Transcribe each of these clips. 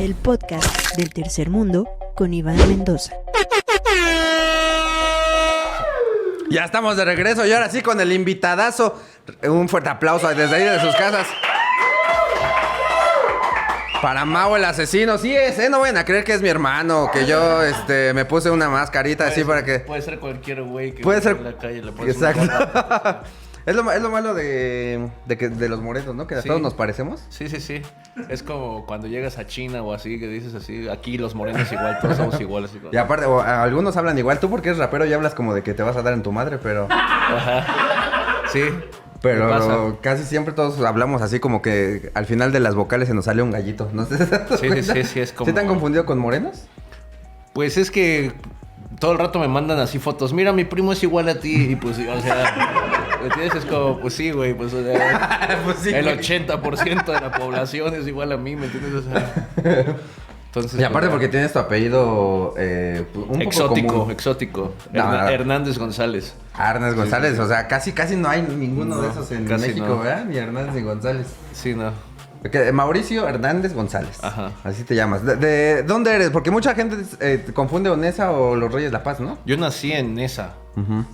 el podcast del tercer mundo con Iván Mendoza. Ya estamos de regreso y ahora sí con el invitadazo. Un fuerte aplauso desde ahí de sus casas. Para Mau el asesino, sí es, ¿eh? No vayan a creer que es mi hermano, que yo este, me puse una mascarita así para que... Puede ser cualquier güey que Puede ser- en la calle le Exacto. Es, lo, es lo malo de, de, que, de los morenos, ¿no? Que a Sí. todos nos parecemos. Sí, sí, sí. Es como cuando llegas a China o así, que dices así, aquí los morenos igual, todos somos iguales. igual. Y aparte, o, algunos hablan igual. Tú porque eres rapero y hablas como de que te vas a dar en tu madre, pero... Sí. Pero casi siempre todos hablamos así como que al final de las vocales se nos sale un gallito. ¿No te Sí, sí, sí, sí, es como- ¿Sí te han confundido con morenos? Pues es que todo el rato me mandan así fotos. Mira, mi primo es igual a ti. Y pues, o sea, ¿me entiendes? Es como, pues sí, güey, pues o sea, Pues sí, el güey. 80% de la población es igual a mí, ¿me entiendes? O sea, entonces, Y aparte pues, porque tienes tu apellido eh, un poco exótico, común. exótico. No, Herna- no. Hernández González. González, o sea, casi casi no hay ninguno No, de esos en México, no. ¿verdad? Ni Hernández ni González. Sí, no. Mauricio Hernández González. Ajá. Así te llamas. ¿De, de dónde eres? Porque mucha gente eh, confunde Onesa o los Reyes la Paz, ¿no? Yo nací en esa.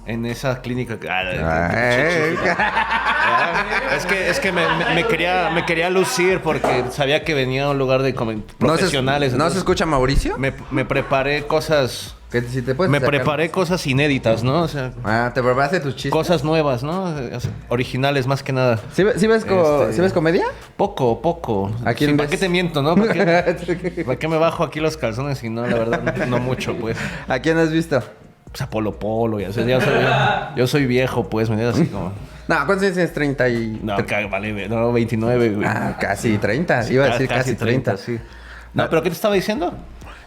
En esa clínica. ah, Ah, eh. Ah, Es que, es que me, me- me quería, me quería lucir porque sabía que venía a un lugar de comen- ¿No se, profesionales. ¿No se escucha Mauricio? me, me preparé cosas. Que si te puedes Me sacar- preparé cosas inéditas, ¿no? O sea, Ah, te preparaste tus chistes. cosas nuevas, ¿no? O sea, Originales más que nada. ¿Sí, ve- sí ves, co- Este- ¿sí ves comedia? Poco, poco. ¿A quién Sí, ¿Para ves? qué te miento, no? ¿Para qué, para qué me bajo aquí los calzones y no, la verdad, no, no mucho, pues. ¿A quién has visto? Pues a Polo Polo y así. Ya soy, yo soy viejo, pues, ¿me entiendes? Así como... No, ¿cuántos años tienes? 30 y... No, vale, güey, no, 29, güey. Ah, casi 30. Sí, Iba a decir casi, 30. sí. No, pero ¿qué te estaba diciendo?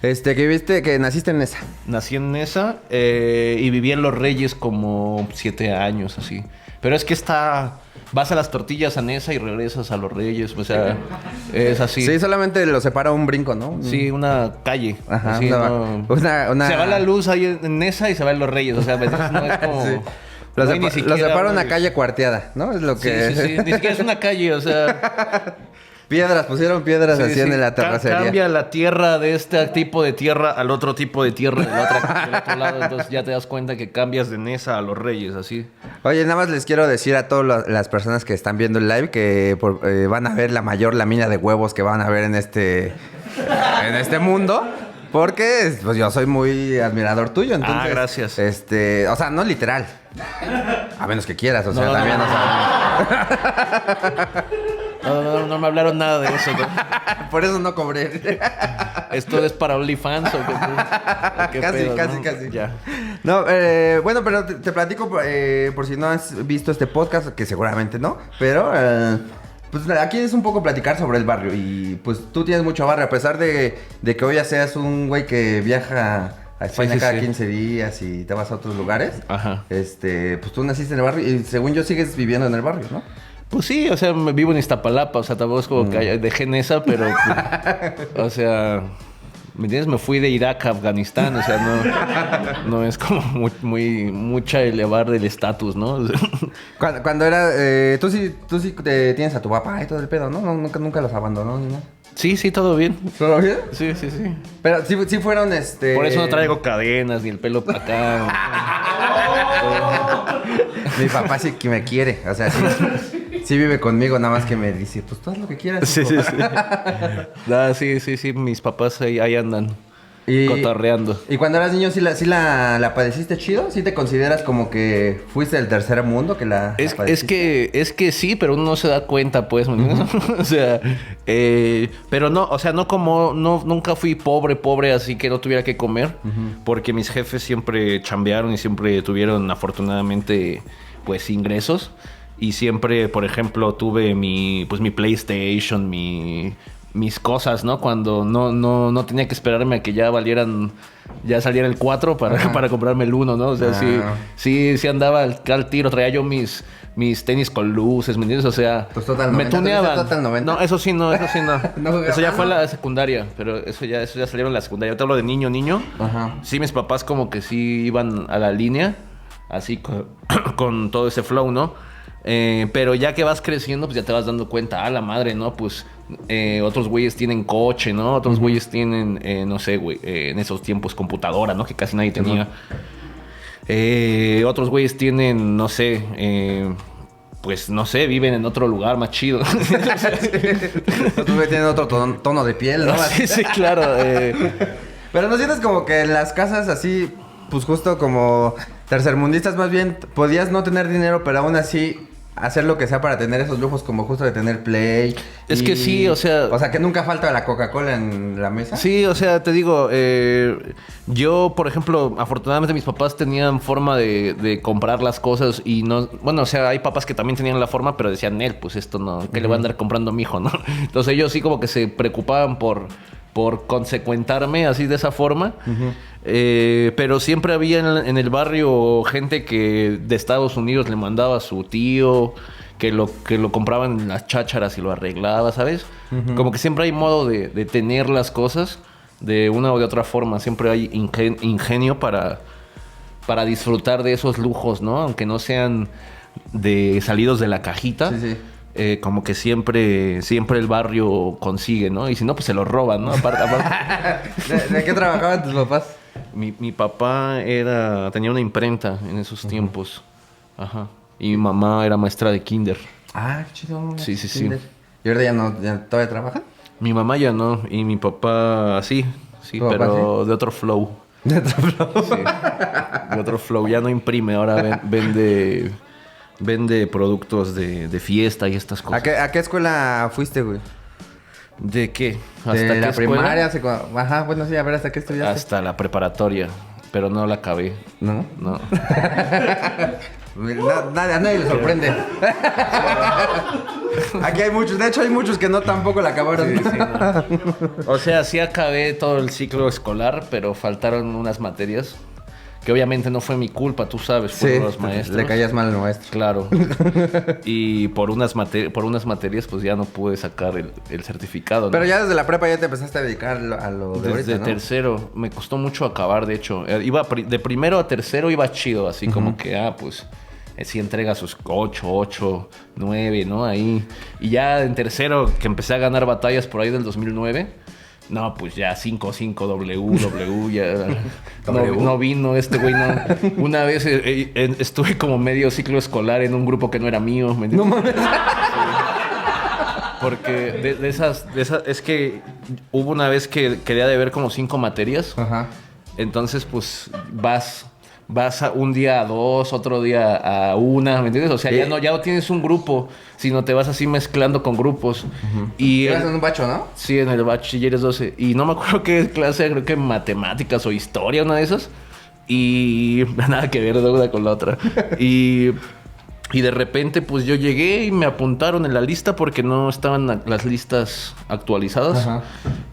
Este, que viste que naciste en esa. Nací en esa eh, y viví en Los Reyes como siete años, así. Pero es que está... Vas a las tortillas a Nesa y regresas a Los Reyes, o sea, es así. Sí, solamente lo separa un brinco, ¿no? Sí, una calle. Ajá, así, una- no- una- una- Se va la luz ahí en en esa y se va en Los Reyes, o sea, ¿me entiendes? no es como... Sí. Lo, no hay sepa- separa una calle cuarteada, ¿no? Es lo Sí, que... sí, sí, ni siquiera es una calle, o sea... piedras, pusieron piedras Sí, así sí. en la terracería. Cambia la tierra de este tipo de tierra al otro tipo de tierra del otro, del otro lado. Entonces ya te das cuenta que cambias de Nesa a los Reyes, así. Oye, nada más les quiero decir a todas la- las personas que están viendo el live que por- eh, van a ver la mayor lámina de huevos que van a ver en este, en este mundo. Porque pues, yo soy muy admirador tuyo, entonces... Ah, gracias. Este, o sea, no literal. A menos que quieras, o sea, No, no, también, no, o sea, No, no, no me hablaron nada de eso. ¿no? por eso no cobré. ¿Esto es para OnlyFans o qué? qué casi, pedo, casi, no? casi. Ya. No, eh, bueno, pero te, te platico eh, por si no has visto este podcast, que seguramente no, pero eh, pues aquí es un poco platicar sobre el barrio y pues tú tienes mucho barrio, a pesar de, de que hoy ya seas un güey que viaja a España sí, cada sí. 15 días y te vas a otros lugares. Ajá. Este, pues tú naciste en el barrio y según yo sigues viviendo en el barrio, ¿no? Pues sí, o sea, vivo en Iztapalapa, o sea, tampoco es como que haya- dejé en esa, pero, pues, o sea, ¿me entiendes? Me fui de Irak a Afganistán, o sea, no, no es como muy, muy mucha elevar el estatus, ¿no? O sea, Cuando, cuando era, eh, tú sí, tú sí te tienes a tu papá y todo el pedo, ¿no? No, nunca, nunca los abandonó ni nada. sí, sí, todo bien. ¿Todo bien? Sí, sí, sí. Pero sí, sí fueron, este... Por eso no traigo cadenas ni el pelo para acá. Mi papá sí que me quiere, o sea, sí, sí vive conmigo, nada más que me dice, pues tú haz lo que quieras. Sí, hijo". sí, sí. Ah, sí, sí, sí, mis papás ahí, ahí andan Y, cotorreando. y cuando eras niño, ¿sí, la, sí la, la padeciste chido? ¿Sí te consideras como que fuiste del tercer mundo que la, la Es, es que es que sí, pero uno no se da cuenta, pues, ¿me entiendes? o sea, eh, pero no, o sea, no como, no, nunca fui pobre, pobre, así que no tuviera que comer, porque mis jefes siempre chambearon y siempre tuvieron, afortunadamente, pues, ingresos. Y siempre, por ejemplo, tuve mi, pues, mi PlayStation, mi, mis cosas, ¿no? Cuando no, no, no tenía que esperarme a que ya valieran, ya saliera el 4 para, para comprarme el 1, ¿no? O sea, sí, Ah. sí, sí andaba al, al tiro, traía yo mis, mis tenis con luces, ¿me entiendes? O sea, Pues Total me 90, tuneaban. ¿tuviste Total 90? No, eso sí no, eso sí no. No, eso ya fue no. la secundaria, pero eso ya, eso ya salieron en la secundaria. Yo te hablo de niño, niño. Ajá. Sí, mis papás como que sí iban a la línea, así con, con todo ese flow, ¿no? Eh, pero ya que vas creciendo, pues ya te vas dando cuenta, a la madre, ¿no? Pues Eh, otros güeyes tienen coche, ¿no? Otros güeyes tienen, eh, no sé, güey, en esos tiempos computadora, ¿no? Que casi nadie tenía. Otros güeyes tienen, no sé, pues no sé, viven en otro lugar más chido. Otros güeyes tienen otro tono, tono de piel, ¿no? sí, sí, claro. Pero no sientes como que en las casas así, pues justo como tercermundistas más bien, podías no tener dinero, pero aún así hacer lo que sea para tener esos lujos como justo de tener play. Es que sí, o sea- O sea, que nunca falta la Coca-Cola en la mesa. Sí, o sea, te digo, eh, yo, por ejemplo, afortunadamente mis papás tenían forma de, de comprar las cosas y no, bueno, o sea, hay papás que también tenían la forma, pero decían, él, pues esto no, ¿qué le va a andar comprando a mi hijo, no? Entonces ellos sí como que se preocupaban por, por consecuentarme así de esa forma. Eh, pero siempre había en, en el barrio gente que de Estados Unidos le mandaba a su tío, que lo, que lo compraban en las chácharas y lo arreglaba, ¿sabes? Como que siempre hay modo de, de tener las cosas de una o de otra forma. Siempre hay ingen- ingenio para, para disfrutar de esos lujos, ¿no? Aunque no sean de salidos de la cajita. Sí, sí. Eh, como que siempre, siempre el barrio consigue, ¿no? Y si no, pues se lo roban, ¿no? Aparte, aparte- ¿De, de qué trabajaban tus papás? mi, mi papá era tenía una imprenta en esos tiempos. Ajá. Y mi mamá era maestra de kinder. Ah, qué chido. Sí, sí, sí. ¿Y ahorita ya no, ya todavía trabajan? Mi mamá ya no, y mi papá sí, sí, ¿Tu papá pero de otro flow. De otro flow. Sí. De otro flow. Ya no imprime, ahora ven- vende, vende productos de, de fiesta y estas cosas. ¿A qué, ¿A qué escuela fuiste, güey? ¿De qué? De qué la escuela? primaria, secu- ajá, bueno, sí, a ver, ¿hasta qué estudiaste? Hasta la preparatoria, pero no la acabé. ¿No? No. Na- nadie- a nadie le sorprende. Aquí hay muchos, de hecho hay muchos que no tampoco la acabaron. Sí, sí, no. O sea, sí acabé todo el ciclo escolar, pero faltaron unas materias que obviamente no fue mi culpa, tú sabes, Sí, fueron los maestros. le caías mal al maestro. Claro. y por unas, por unas materias, pues ya no pude sacar el, el certificado. ¿no? Pero ya desde la prepa ya te empezaste a dedicar a lo- de Desde ahorita, ¿no? tercero, me costó mucho acabar, de hecho. Eh, Iba pri- de primero a tercero iba chido, así como que, ah, pues, eh, sí entrega sus 8, 8, 9, ¿no? Ahí. Y ya en tercero, que empecé a ganar batallas por ahí del 2009, no, pues ya 5, 5, W, W, ya. No, no vino este güey, no. Una vez eh, eh, estuve como medio ciclo escolar en un grupo que no era mío. ¿me entiendes? Porque de, de esas, de esas, es que hubo una vez que quería de ver como cinco materias. Ajá. Entonces, pues vas, vas a un día a dos, otro día a una, ¿me entiendes? O sea, ya no, ya no tienes un grupo, sino te vas así mezclando con grupos. Y Ibas el- en un bacho, ¿no? sí, en el bachilleres 12. Y no me acuerdo qué clase, creo que matemáticas o historia, una de esas. Y nada que ver de una con la otra. Y, y de repente, pues yo llegué y me apuntaron en la lista porque no estaban las listas actualizadas. Ajá.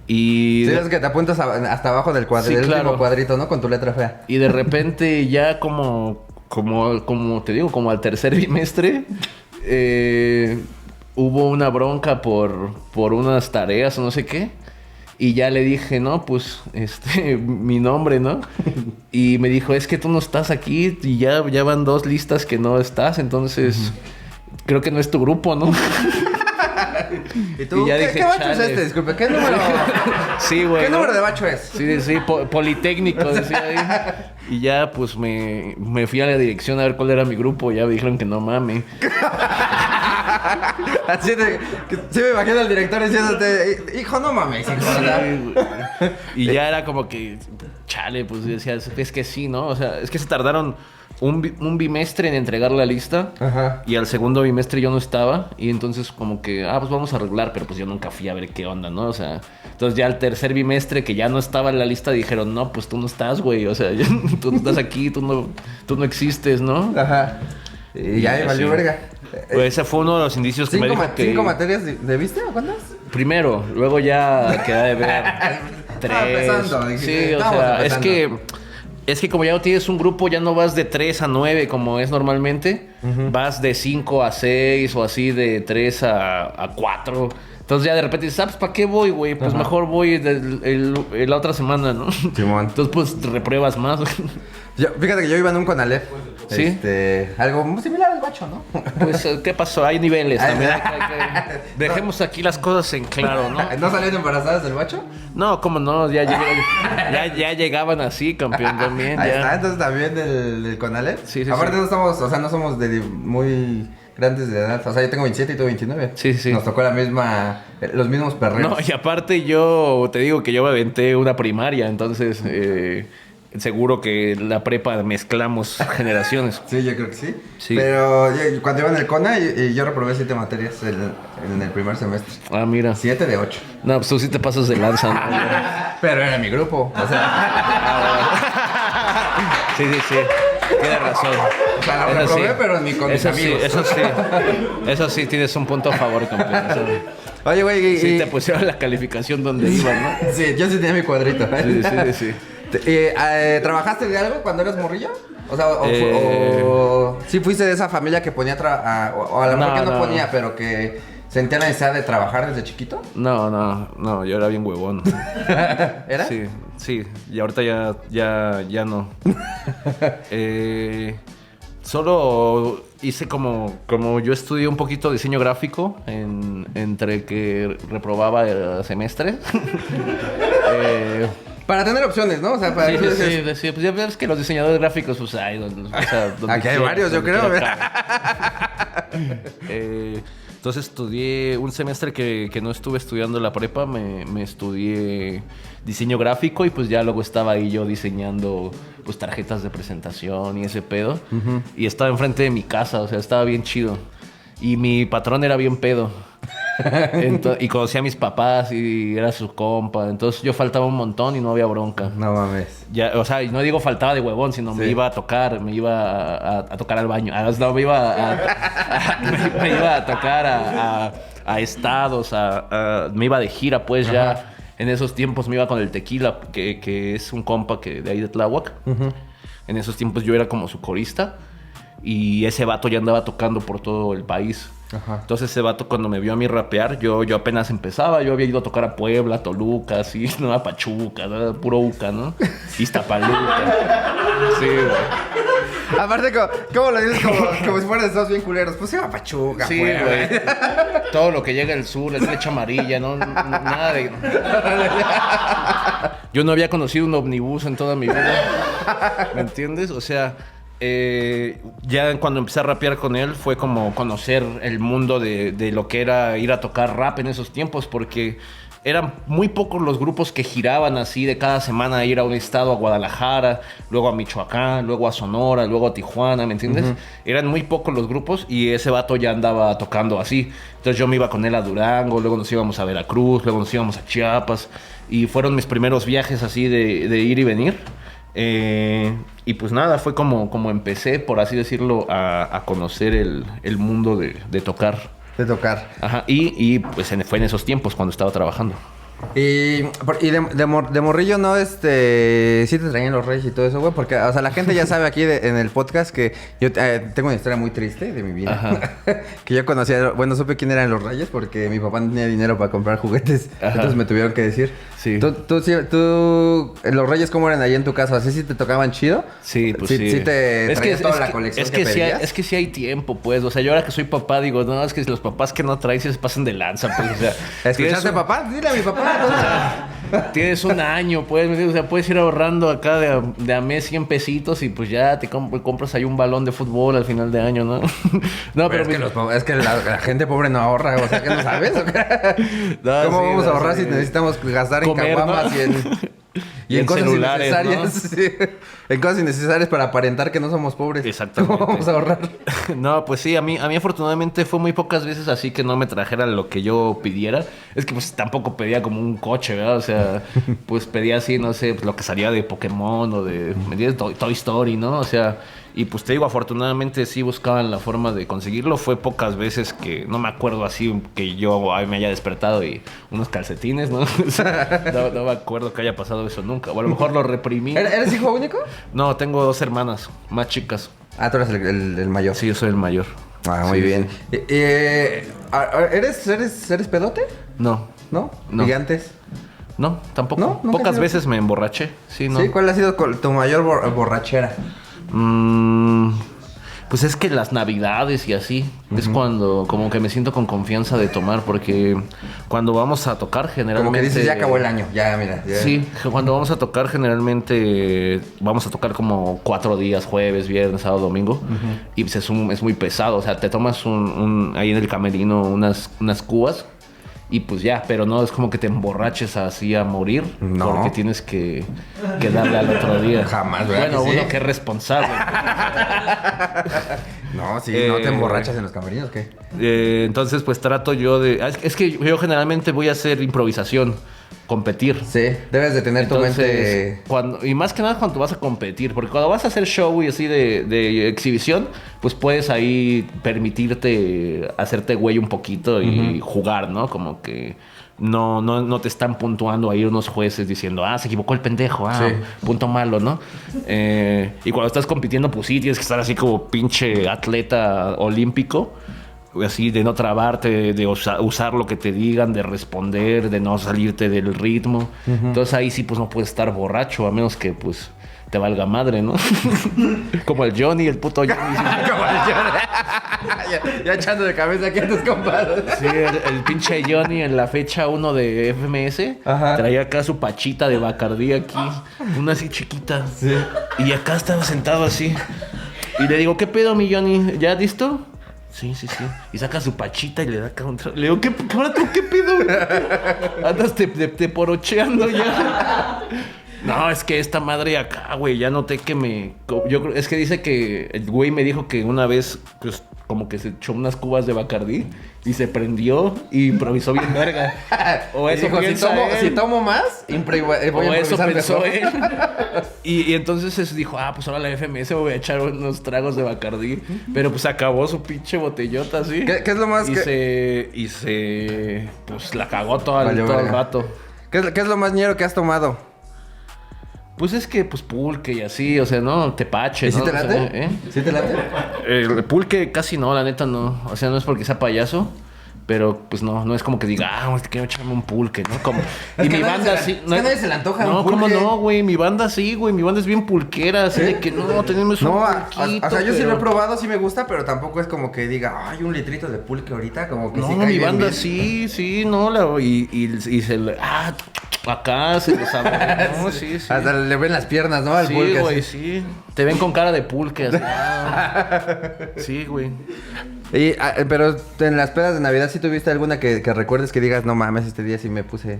Y, Sí, de, es que te apuntas a- hasta abajo del, cuadro, Sí, claro. cuadrito, ¿no? Con tu letra fea. y de repente ya como, como, como te digo, como al tercer bimestre, eh, hubo una bronca por, por unas tareas o no sé qué. Y ya le dije, no, pues, este, mi nombre, ¿no? Y me dijo, es que tú no estás aquí y ya, ya van dos listas que no estás, entonces creo que no es tu grupo, ¿no? ¿Y tú? Y ya ¿Qué, dije, qué bacho es este? Disculpe, ¿qué número, sí, güey. ¿qué ¿no? número de bacho es? Sí, sí, po- Politécnico, decía ahí. Y ya, pues, me, me fui a la dirección a ver cuál era mi grupo. Y ya me dijeron que no mame. Así de... que- sí me imagino al director diciéndote, hijo, no mames, hijo. Y ya era como que, chale, pues decía, es que sí, ¿no? O sea, es que se tardaron un, un bimestre en entregar la lista. Ajá. Y al segundo bimestre yo no estaba. Y entonces como que, ah, pues vamos a arreglar. Pero pues yo nunca fui a ver qué onda, ¿no? O sea, entonces ya al tercer bimestre que ya no estaba en la lista dijeron, no, pues tú no estás, güey. O sea, tú no estás aquí, tú no, tú no existes, ¿no? Ajá. Y ya, Y valió verga. Pues ese fue uno de los indicios que me ¿Cinco, dijo ma- que... cinco materias de, o cuántas? Primero, luego ya queda de ver. Tres. empezando, sí, o sea, es que. Es que como ya no tienes un grupo, ya no vas de 3 a 9 como es normalmente. Vas de 5 a 6 o así, de 3 a, a 4. Entonces ya de repente dices, ah, pues ¿para qué voy, güey? Pues mejor voy del- el- el- la otra semana, ¿no? Simón. Entonces pues repruebas más. Yo- fíjate que yo iba en un Conalep. ¿Sí? Este, algo muy similar al bacho, ¿no? Pues, eh, ¿qué pasó? Hay niveles también. ay. hay que- Dejemos aquí las cosas en claro, ¿no? ¿No salieron embarazadas del bacho? No, cómo no, ya, llegué- ya, ya llegaban así, campeón, también. Ahí ya. está, entonces también del, del Conalep. Sí, sí, Aparte sí. no somos, o sea, no somos de muy grandes de edad. O sea, yo tengo 27 y tú 29. Sí, sí. Nos tocó la misma, los mismos perreos. No, y aparte yo te digo que yo me aventé una primaria, entonces eh, seguro que la prepa mezclamos generaciones. Sí, yo creo que sí. Sí. Pero yo- cuando iba en el CONA, y, y yo reprobé 7 materias en, en el primer semestre. Ah, mira. 7 de 8. No, pues tú sí te pasas de lanza. ¿no? Pero era mi grupo. O sea, Sí, sí, sí. Tienes razón. O sea, lo Eso reprobé, pero ni con mis eso amigos. Sí, eso sí. Eso sí, tienes un punto a favor, campeón. Oye, güey, y, Sí, y- te pusieron la calificación donde ibas, ¿no? Sí, yo sí tenía mi cuadrito. Sí, sí, sí, sí. Te- eh, eh, ¿Trabajaste de algo cuando eras morrillo? O sea, o, Eh. o- sí fuiste de esa familia que ponía a- o, o a lo mejor No, que no, no. ponía, pero que sentía la necesidad de trabajar desde chiquito. No, no, no, yo era bien huevón. ¿Era? Sí, sí, y ahorita ya, ya, ya no. Eh, solo hice como, como yo estudié un poquito diseño gráfico en- entre que reprobaba semestres. Eh, Para tener opciones, ¿no? O sea, para sí, sí, sí, pues ya ves que los diseñadores gráficos, pues hay donde, o sea, donde Aquí hay varios, yo creo. Eh, entonces estudié un semestre que, que no estuve estudiando la prepa, me, me estudié diseño gráfico y pues ya luego estaba ahí yo diseñando pues tarjetas de presentación y ese pedo. Y estaba enfrente de mi casa, o sea, estaba bien chido. Y mi patrón era bien pedo. Y conocía a mis papás y era su compa. Entonces yo faltaba un montón y no había bronca. No mames. Ya, o sea, no digo faltaba de huevón, sino me iba a tocar, me iba a, tocar al baño. Ah, no, me iba a, a- me, me iba a tocar a, estados, a, me iba de gira, pues ya. En esos tiempos me iba con el tequila, que, que es un compa que de ahí de Tláhuac. En esos tiempos yo era como su corista. Y ese vato ya andaba tocando por todo el país. Ajá. Entonces ese vato cuando me vio a mí rapear, yo, yo apenas empezaba, yo había ido a tocar a Puebla, Toluca, así, no a Pachuca, ¿no? puro Uca, ¿no? Iztapaluca. Sí, güey. Aparte, como, ¿cómo lo dices? Como, como si fueran esos bien culeros. Pues iba a Pachuca, Sí, güey. güey. Todo lo que llega del sur, la flecha amarilla, ¿no? N- Nada de... Yo no había conocido un omnibus en toda mi vida. ¿Me entiendes? O sea, eh, ya cuando empecé a rapear con él fue como conocer el mundo de, de lo que era ir a tocar rap en esos tiempos, porque eran muy pocos los grupos que giraban así de cada semana ir a un estado, a Guadalajara, luego a Michoacán, luego a Sonora, luego a Tijuana, ¿me entiendes? Eran muy pocos los grupos y ese vato ya andaba tocando así. Entonces yo me iba con él a Durango, luego nos íbamos a Veracruz, luego nos íbamos a Chiapas y fueron mis primeros viajes así de, de ir y venir. Eh, y pues nada, fue como, como empecé, por así decirlo, a, a conocer el, el mundo de, de tocar. De tocar. Ajá, y, y pues en- fue en esos tiempos cuando estaba trabajando. Y, y de, de, mor- de morrillo, ¿no? Este. Sí te traían los reyes y todo eso, güey. Porque, o sea, la gente ya sabe aquí de- en el podcast que yo eh, tengo una historia muy triste de mi vida. Ajá. que yo conocía. Bueno, supe quién eran los reyes porque mi papá no tenía dinero para comprar juguetes. Ajá. Entonces me tuvieron que decir. Sí. ¿Tú, tú, sí- tú- los reyes, cómo eran ahí en tu casa? ¿Así sí te tocaban chido? Sí, pues sí. Sí, te es que, toda es la que- colección es que, que, sí hay, es que sí hay tiempo, pues. O sea, yo ahora que soy papá digo, no, es que los papás que no traen sí se pasan de lanza, pues. O sea, ¿Escuchaste, un- papá? Dile a mi papá. Tienes un año, pues, o sea, puedes ir ahorrando acá de a, de a mes 100 pesitos y pues ya te comp- compras ahí un balón de fútbol al final de año, ¿no? no, Pero es, que mi- los po- es que la, la gente pobre no ahorra, o sea, que no sabes. ¿o qué? No, ¿Cómo sí, vamos a no, ahorrar sí. si necesitamos gastar en Comer, caguamas ¿no? y en, Y en cosas innecesarias? sí. En cosas innecesarias para aparentar que no somos pobres. Exactamente. ¿Cómo vamos a ahorrar? No, pues sí, a mí, a mí afortunadamente fue muy pocas veces así que no me trajera lo que yo pidiera. Es que pues tampoco pedía como un coche, ¿verdad? O sea, pues pedía así, no sé, pues, lo que salía de Pokémon o de, Toy Story, ¿no? O sea, y pues te digo, afortunadamente sí buscaban la forma de conseguirlo. Fue pocas veces que, no me acuerdo así, que yo ay, me haya despertado y unos calcetines, ¿no? No, no me acuerdo que haya pasado eso nunca. O a lo mejor lo reprimí. ¿Eres eres hijo único? No, tengo dos hermanas más chicas. Ah, tú eres el, el- el mayor. Sí, yo soy el mayor. Ah, muy Sí, bien. Eh, eh, ¿eres, eres, ¿Eres pedote? No, ¿No? No. ¿Gigantes? no, tampoco. ¿No? ¿Nunca has Pocas veces me emborraché. Sí, no. Sí, ¿cuál ha sido tu mayor bor- borrachera? Mm, Pues es que las navidades y así es cuando como que me siento con confianza de tomar porque cuando vamos a tocar generalmente... Como que dices, ya acabó el año, ya, mira. ya. Sí, cuando vamos a tocar generalmente vamos a tocar como cuatro días, jueves, viernes, sábado, domingo. Y pues es, un- es muy pesado, o sea, te tomas un, un- ahí en el camerino unas, unas cubas y pues ya, pero no es como que te emborraches así a morir No. porque tienes que, que darle al otro día. Jamás, ¿verdad Bueno, que sí? uno que es responsable. No, sí, Eh, no te emborrachas en los camerinos, ¿qué? Eh, entonces pues trato yo de... ah, es- Es que yo generalmente voy a hacer improvisación, competir. Sí, debes de tener tu mente... cuando, y más que nada cuando vas a competir, porque cuando vas a hacer show y así de, de exhibición, pues puedes ahí permitirte hacerte güey un poquito y jugar, ¿no? Como que no, no, no te están puntuando ahí unos jueces diciendo, ah, se equivocó el pendejo, ah, Sí. punto malo, ¿no? Eh, y cuando estás compitiendo, pues sí, tienes que estar así como pinche atleta olímpico así de no trabarte, de usa- usar lo que te digan, de responder, de no salirte del ritmo. Entonces ahí sí pues no puedes estar borracho, a menos que pues te valga madre, ¿no? Como el Johnny, el puto Johnny. Como el Johnny. ya, ya echando de cabeza aquí a tus compadres. Sí, el, el pinche Johnny en la fecha 1 de FMS Ajá. traía acá su pachita de Bacardí aquí, una así chiquita. Y acá estaba sentado así. Y le digo, ¿qué pedo, mi Johnny? ¿Ya listo? Sí, sí, sí. Y saca su pachita y le da trago. Le digo, ¿qué, ahora tú qué pedo? Andas te, te, te porocheando ya. No, es que esta madre acá, güey, ya noté que me... Yo creo, es que dice que el güey me dijo que una vez, pues, como que se echó unas cubas de Bacardí y se prendió y improvisó bien verga. O eso dijo, si tomo, él. si tomo más, eh, voy O a eso pensó él. Y, y entonces es- dijo, ah, pues ahora la FMS voy a echar unos tragos de Bacardí. Pero pues acabó su pinche botellota así. ¿Qué- qué es lo más y que- Se, y se... Pues la cagó todo, Valió todo el rato. ¿Qué es, qué es lo más ñero que has tomado? Pues es que, pues pulque y así, o sea, no, tepache, ¿Y si ¿no? te O sea, late? ¿eh? ¿Sí te late? El pulque casi no, la neta no. O sea, no es porque sea payaso. Pero pues no, no es como que diga, ah, quiero echarme un pulque, ¿no? Como, y mi banda le- sí. es que a nadie se le antoja No, un ¿cómo pulque. no, güey? Mi banda sí, güey. Mi banda es bien pulquera, así de que no, tenemos un No, a- pulquito. o sea, yo sí lo he probado, sí me gusta, pero tampoco es como que diga, ay, un litrito de pulque ahorita, como que No, sí cae mi banda bien. sí, sí, no, la, y, y, y se le. Ah, acá se lo sabe. No, sí, sí. Hasta le ven las piernas, ¿no? Al Sí, pulque. güey, así. sí. Te ven con cara de pulque. así. Sí, güey. Y, ah, eh, pero en las pedas de Navidad, ¿sí tuviste alguna que, que recuerdes que digas, no mames, este día sí me puse...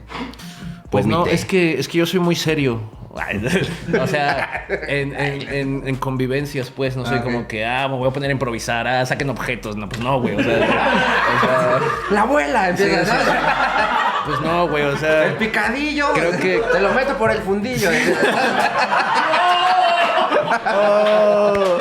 Pues no, vomité"? es que, es que yo soy muy serio. O sea, en, en, en- en convivencias, pues, no sé, Ah, como que, ah, me voy a poner a improvisar, ah, saquen objetos. No, pues no, güey, o sea, o sea, ¡La abuela! Empieza, Sí, ¿no? pues no, güey, o sea. ¡El picadillo! Creo que- Te lo meto por el fundillo. Oh.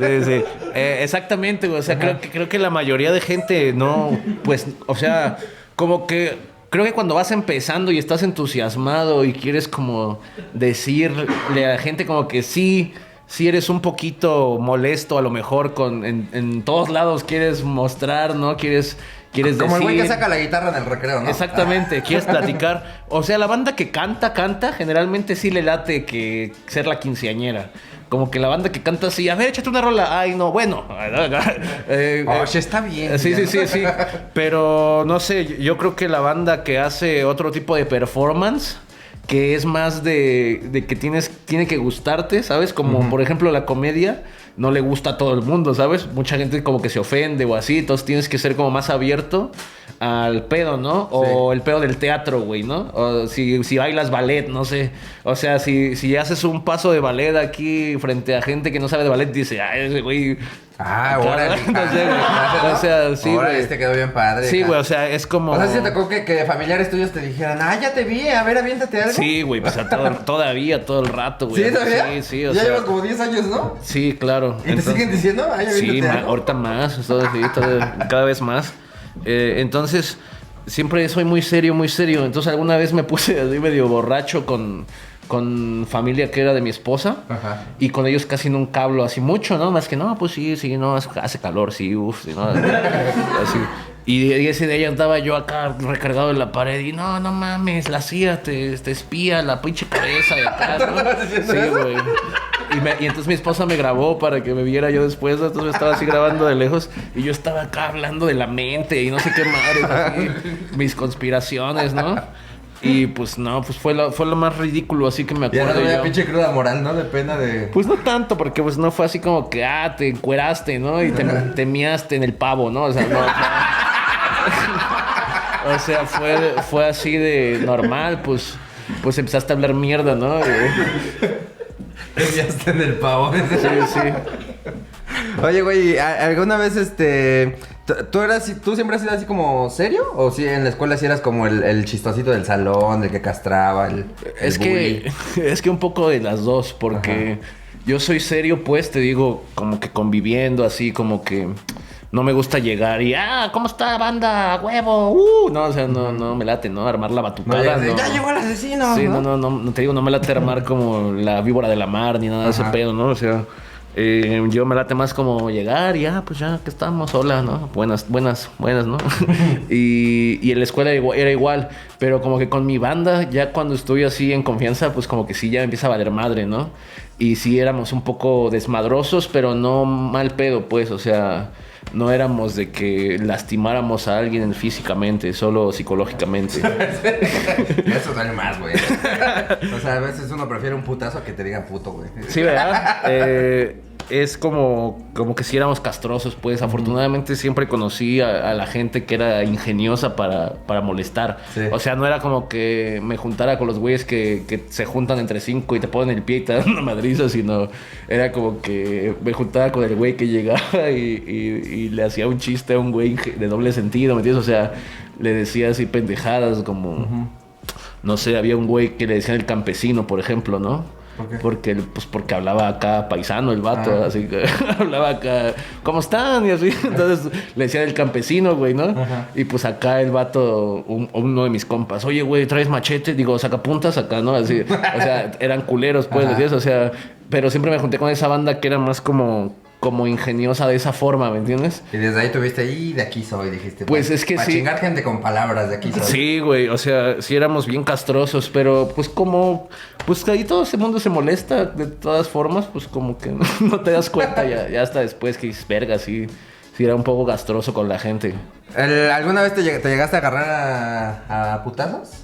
Sí, sí. Eh, exactamente, güey. O sea, creo que, creo que la mayoría de gente no, pues, o sea, como que creo que cuando vas empezando y estás entusiasmado y quieres como decirle a la gente como que sí, sí eres un poquito molesto a lo mejor con en, en todos lados quieres mostrar, ¿no? Quieres quieres Como el güey que decir- saca la guitarra en el recreo, ¿no? Exactamente, quieres platicar. O sea, la banda que canta, canta, generalmente sí le late que ser la quinceañera. Como que la banda que canta así, a ver, échate una rola. Ay, no, bueno. Eh, Oh, eh, sí, está bien. Sí, ya, sí, ¿no? sí, sí. Pero no sé, yo creo que la banda que hace otro tipo de performance, que es más de, de que tienes, tiene que gustarte, ¿sabes? Como por ejemplo la comedia, no le gusta a todo el mundo, ¿sabes? Mucha gente como que se ofende o así, entonces tienes que ser como más abierto al pedo, ¿no? O el pedo del teatro, güey, ¿no? O si, si bailas ballet, no sé. O sea, si, si haces un paso de ballet aquí frente a gente que no sabe de ballet, dice, ay, ese güey... Ah, acá", órale. no sé, güey. O sea, sí, güey. este quedó bien padre. Sí, güey, o sea, es como... O sea, ¿sí te tocó que, que familiares tuyos te dijeran, ah, ya te vi, a ver, aviéntate algo? Sí, güey, pues a todo- todavía, todo el rato, güey. ¿Sí, todavía? Sí, sí, o ya sea... llevas como 10 años, ¿no? Sí, claro. ¿Y te siguen diciendo? Ay, Sí, ma- ahorita más, todo, sí, todo- cada vez más. Eh, entonces, siempre soy muy serio, muy serio. Entonces, alguna vez me puse así medio borracho con, con familia que era de mi esposa. Ajá. Y con ellos casi nunca hablo así mucho, ¿no? Más que, no, pues sí, sí, no, hace- calor, sí, uff, sí, ¿no? Así. Y, y ese día andaba yo acá recargado en la pared y no, no mames, la CIA te, te espía la pinche cabeza de acá, ¿no? Sí, güey. Y, me- y entonces mi esposa me grabó para que me viera yo después. Entonces me estaba así grabando de lejos. Y yo estaba acá hablando de la mente y no sé qué madre. así, mis conspiraciones, ¿no? Y pues no, pues fue lo, fue lo más ridículo así que me acuerdo. una yo. pinche cruda moral, ¿no? De pena de... Pues no tanto, porque pues no fue así como que, ah, te encueraste, ¿no? Y te, te miaste en el pavo, ¿no? O sea, no. o sea, o sea, fue, fue así de normal, pues, pues empezaste a hablar mierda, ¿no? Ya está en el pavo. sí, sí. Oye, güey, ¿a- ¿alguna vez este... ¿Tú eras, tú siempre has sido así como serio? ¿O si en la escuela sí eras como el, el chistosito del salón, el que castraba, el, el Es que, es que un poco de las dos, porque yo soy serio, pues, te digo, como que conviviendo así, como que no me gusta llegar y, ah, ¿cómo está banda? ¡Huevo! ¡Uh! No, o sea, no, no me late, ¿no? Armar la? No, batucada. no. ya llegó el asesino. Sí, no, no, no, no te digo, no me late armar como la víbora de la mar ni nada de ese pedo, ¿no? O sea, eh, yo me late más como llegar y ya, pues ya que estamos, hola, ¿no? Buenas, buenas, buenas, ¿no? y, y en la escuela era igual, pero como que con mi banda, ya cuando estoy así en confianza, pues como que sí ya empieza a valer madre, ¿no? Y sí éramos un poco desmadrosos, pero no mal pedo, pues, o sea, no éramos de que lastimáramos a alguien físicamente, solo psicológicamente. Eso duele más, güey. o sea, a veces uno prefiere un putazo a que te digan puto, güey. Sí, ¿verdad? Eh, es como, como que si éramos castrosos, pues. Afortunadamente siempre conocí a, a la gente que era ingeniosa para, para molestar. Sí. O sea, no era como que me juntara con los güeyes que, que se juntan entre cinco y te ponen el pie y te dan una madriza, sino era como que me juntaba con el güey que llegaba y, y- y le hacía un chiste a un güey de doble sentido, ¿me entiendes? O sea, le decía así pendejadas como... No sé, había un güey que le decían el campesino, por ejemplo, ¿no? ¿Por qué? Porque, pues porque hablaba acá paisano el vato, Ah. así que hablaba acá, ¿cómo están? Y así, entonces le decían el campesino, güey, ¿no? Ajá. Y pues acá el vato, un- uno de mis compas, oye, güey, ¿traes machete? Digo, sacapuntas acá, ¿no? Así, o sea, eran culeros, pues, decías, o sea, pero siempre me junté con esa banda que era más como, como ingeniosa de esa forma, ¿me entiendes? Y desde ahí tuviste, y de aquí soy, dijiste. Pues pa- es que sí. chingar gente con palabras, de aquí soy. Sí, güey, o sea, sí éramos bien castrosos, pero pues como, pues ahí todo ese mundo se molesta de todas formas, pues como que no te das cuenta ya, ya hasta después que dices, verga, sí, sí era un poco gastroso con la gente. ¿Alguna vez te, lleg- te llegaste a agarrar a, a putazos?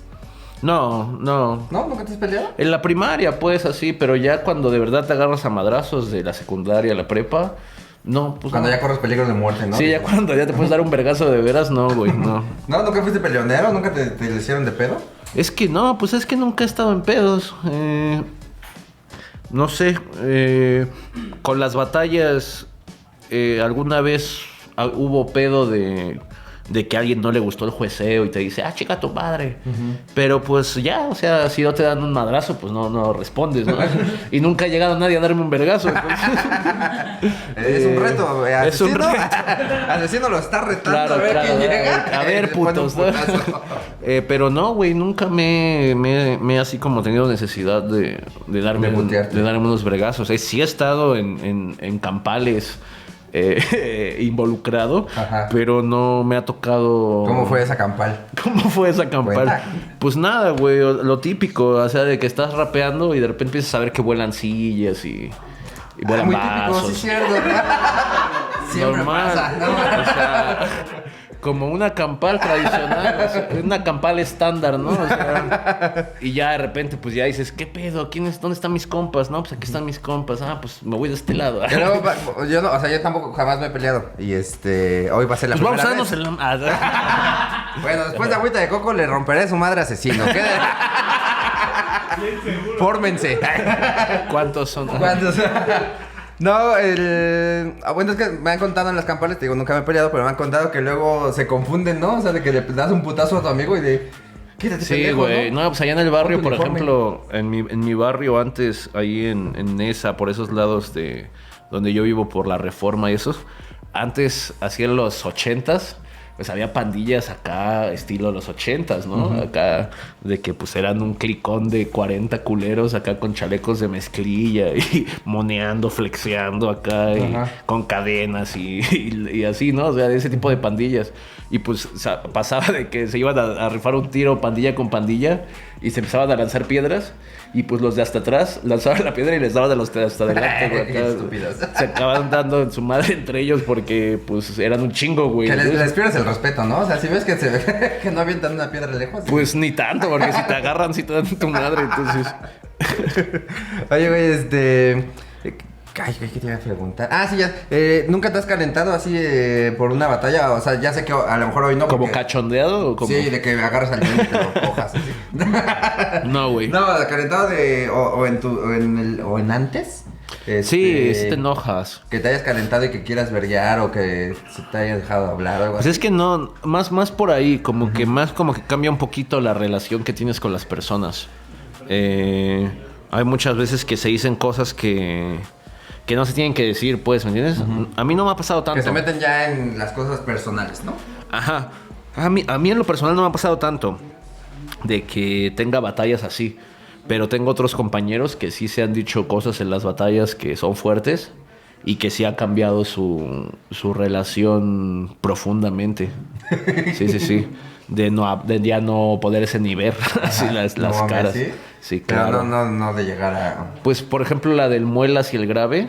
No, no. ¿No? ¿Nunca te has peleado? En la primaria, pues así, pero ya cuando de verdad te agarras a madrazos de la secundaria a la prepa, no, pues Cuando no. ya corres peligros de muerte, ¿no? Sí, ya cuando ya te puedes dar un vergazo de veras, no, güey, no. ¿No? ¿Nunca fuiste peleonero? ¿Nunca te, te le hicieron de pedo? Es que no, pues es que nunca he estado en pedos. Eh, no sé, eh, con las batallas, eh, alguna vez ah, hubo pedo de, de que a alguien no le gustó el jueceo y te dice, ah, chica tu padre. Pero pues ya, o sea, si no te dan un madrazo, pues no, no respondes, ¿no? y nunca ha llegado nadie a darme un vergazo. Es un reto, eh, es un asesino. reto. asesino lo está retando Claro, a ver claro, quién llega. ver, a ver, putos. Eh, pero no, güey, nunca me, me, así como tenido necesidad de, de darme, De un- putearte. de darme unos bregazos. Eh, sí he estado en, en, en campales eh, involucrado, Ajá. pero no me ha tocado... ¿Cómo fue esa campal? ¿Cómo fue esa campal? Pues nada, güey, lo típico, o sea, de que estás rapeando y de repente empiezas a ver que vuelan sillas y, y Ah, vuelan muy típico, vasos. sí, cierto. Siempre Normal. pasa, ¿no? O sea, como una campal tradicional, o sea, una campal estándar, ¿no? O sea, y ya de repente, pues ya dices, ¿qué pedo? ¿Quién es, ¿Dónde están mis compas? No, pues aquí están mis compas. Ah, pues me voy de este lado. Yo no, o sea, yo tampoco jamás me he peleado. Y este, hoy va a ser la Pues vamos a primera darnos vez. la... Ah, Bueno, después de agüita de coco le romperé a su madre asesino. ¿Qué? Fórmense. ¿Cuántos son? ¿Cuántos? No, el... ah, bueno, es que me han contado en las campales, te digo, nunca me he peleado, pero me han contado que luego se confunden, ¿no? O sea, de que le das un putazo a tu amigo y de... Quítate, Sí, güey. No, pues allá en el barrio, por uniforme. ejemplo, en mi, en mi barrio antes, ahí en, en Nesa, por esos lados de donde yo vivo, por la reforma y eso, antes, hacía en los ochentas, pues había pandillas acá, estilo los ochentas, ¿no? Acá, de que pues eran un clicón de 40 culeros acá con chalecos de mezclilla y moneando, flexeando acá, y con cadenas y, y- y así, ¿no? O sea, de ese tipo de pandillas. Y pues o sea, pasaba de que se iban a, a rifar un tiro pandilla con pandilla y se empezaban a lanzar piedras. Y pues los de hasta atrás lanzaban la piedra y les daban a los de hasta adelante, güey. Se acaban dando en su madre entre ellos porque pues eran un chingo, güey. Que les, les pierdes el respeto, ¿no? O sea, si ves que, se, que no avientan una piedra lejos. Pues ni tanto, porque si te agarran, si te dan tu madre, entonces. Oye, güey, este. Ay, ¿qué te iba a preguntar? Ah, sí, ya. Eh, ¿Nunca te has calentado así eh, por una batalla? O sea, ya sé que a lo mejor hoy no. ¿Como porque- cachondeado o como.? Sí, de que agarras al niño y te lo cojas así. No, güey. No, calentado de. O, o en tu. O en, el, o en antes. Sí, este, sí te enojas. Que te hayas calentado y que quieras verguear o que se te haya dejado hablar o algo Pues así. es que no, más, más por ahí, como que más como que cambia un poquito la relación que tienes con las personas. Eh, hay muchas veces que se dicen cosas que, que no se tienen que decir, pues, ¿me entiendes? A mí no me ha pasado tanto. Que se meten ya en las cosas personales, ¿no? Ajá. A mí, a mí en lo personal no me ha pasado tanto de que tenga batallas así. Pero tengo otros compañeros que sí se han dicho cosas en las batallas que son fuertes y que sí ha cambiado su, su relación profundamente. Sí, sí, sí. De, no, de ya no poderse ni ver así las, caras. ¿sí? Sí, Pero claro. no, no, no de llegar a. Pues, por ejemplo, la del muelas y el grave,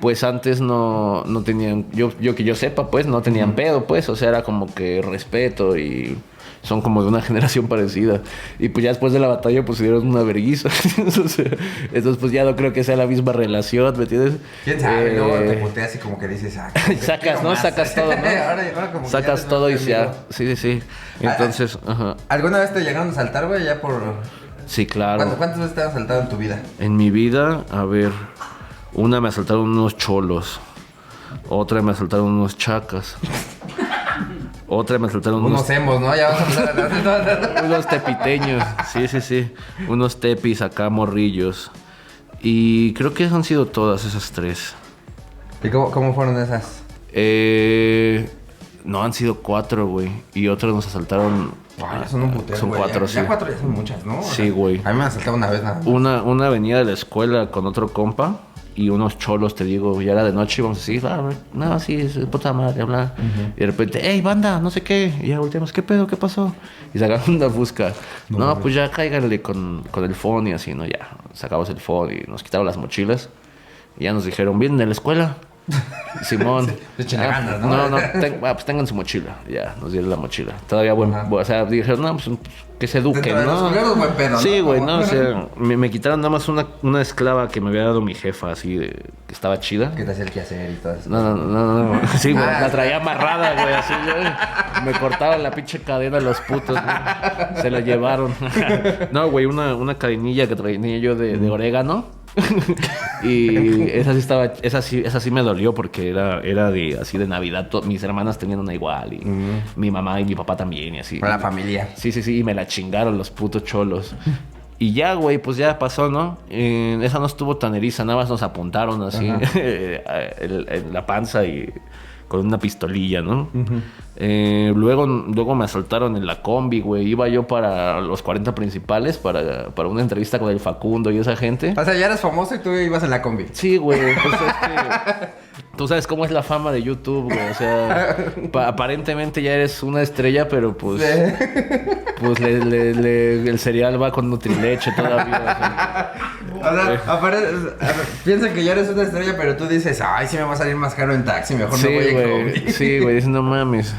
pues antes no, no tenían, yo, yo que yo sepa, pues no tenían pedo, pues, o sea, era como que respeto y son como de una generación parecida. Y pues ya después de la batalla, pues se dieron una verguiza. entonces, pues ya no creo que sea la misma relación, ¿me entiendes? ¿Quién sabe? Luego te Eh, puteas y como que dices, ah, Sacas, ¿no? más. Sacas todo, ¿no? Ahora- ahora como Sacas todo y ya. Sí, sí, sí. Ah, Entonces, ajá. ¿Alguna vez te llegaron a saltar, güey? Ya por. Sí, claro. ¿Cuántas, cuántas veces te han saltado en tu vida? En mi vida, a ver, una me asaltaron unos cholos, otra me asaltaron unos chacas, otra me asaltaron Unos unos, hemos, ¿no? Ya vamos a hablar. unos tepiteños, sí, sí, sí, unos tepis acá, morrillos. Y creo que han sido todas esas tres. ¿Y cómo, cómo fueron esas? Eh, no, han sido cuatro, güey. Y otras nos asaltaron. Wow, ya son un putero, Son güey. cuatro, ya, sí. Ya cuatro ya son muchas, ¿no? O Sí, güey. A mí me han saltado una vez nada más. Una, una venía de la escuela con otro compa y unos cholos, te digo, ya era de noche y vamos así, ah, no, sí, es puta madre, hablar. Y de repente, hey, banda, no sé qué. Y ya volteamos, ¿qué pedo? ¿Qué pasó? Y sacaron una busca. No, pues ya cáiganle con, con el phone y así, ¿no? Ya, sacamos el phone y nos quitaron las mochilas. Y ya nos dijeron, ¿vienen de la escuela? Simón. se echan ganas, ¿no? No, no, ten- ah, pues tengan su mochila. Ya, nos dieron la mochila. Todavía, buen, Ajá. o sea, dijeron, no, pues que se eduquen, los ¿no? culeros, buen pedo, ¿no? Sí, güey, no, o sea, me, me quitaron nada más una, una esclava que me había dado mi jefa, así, de, que estaba chida. ¿Qué te hacía el quehacer y todo eso? No, no, no, no, no. Sí, güey, Ah. la traía amarrada, güey, así, güey. Me cortaban la pinche cadena los putos, güey. Se la llevaron. No, güey, una, una cadenilla que traía yo de, de orégano. y esa sí estaba, esa sí, esa sí me dolió porque era, era de así de Navidad. To- mis hermanas tenían una igual y mi mamá y mi papá también y así. Para la familia. Sí, sí, sí, y me la chingaron los putos cholos. Y ya, güey, pues ya pasó, ¿no? Eh, esa no estuvo tan eriza, nada más nos apuntaron así el- en la panza y con una pistolilla, ¿no? Eh, luego, luego me asaltaron en la combi, güey. Iba yo para los 40 principales, para, para una entrevista con el Facundo y esa gente. O sea, ya eres famoso y tú ibas en la combi. Sí, güey, pues es que tú sabes cómo es la fama de YouTube, güey. O sea, pa- aparentemente ya eres una estrella, pero pues, pues le- le- le- el cereal va con Nutrileche todavía. O sea, apare- a ver, piensan que ya eres una estrella, pero tú dices, ay, sí me va a salir más caro en taxi, mejor o sea. me voy Sí, güey. combi. Sí, güey, dices, no mames.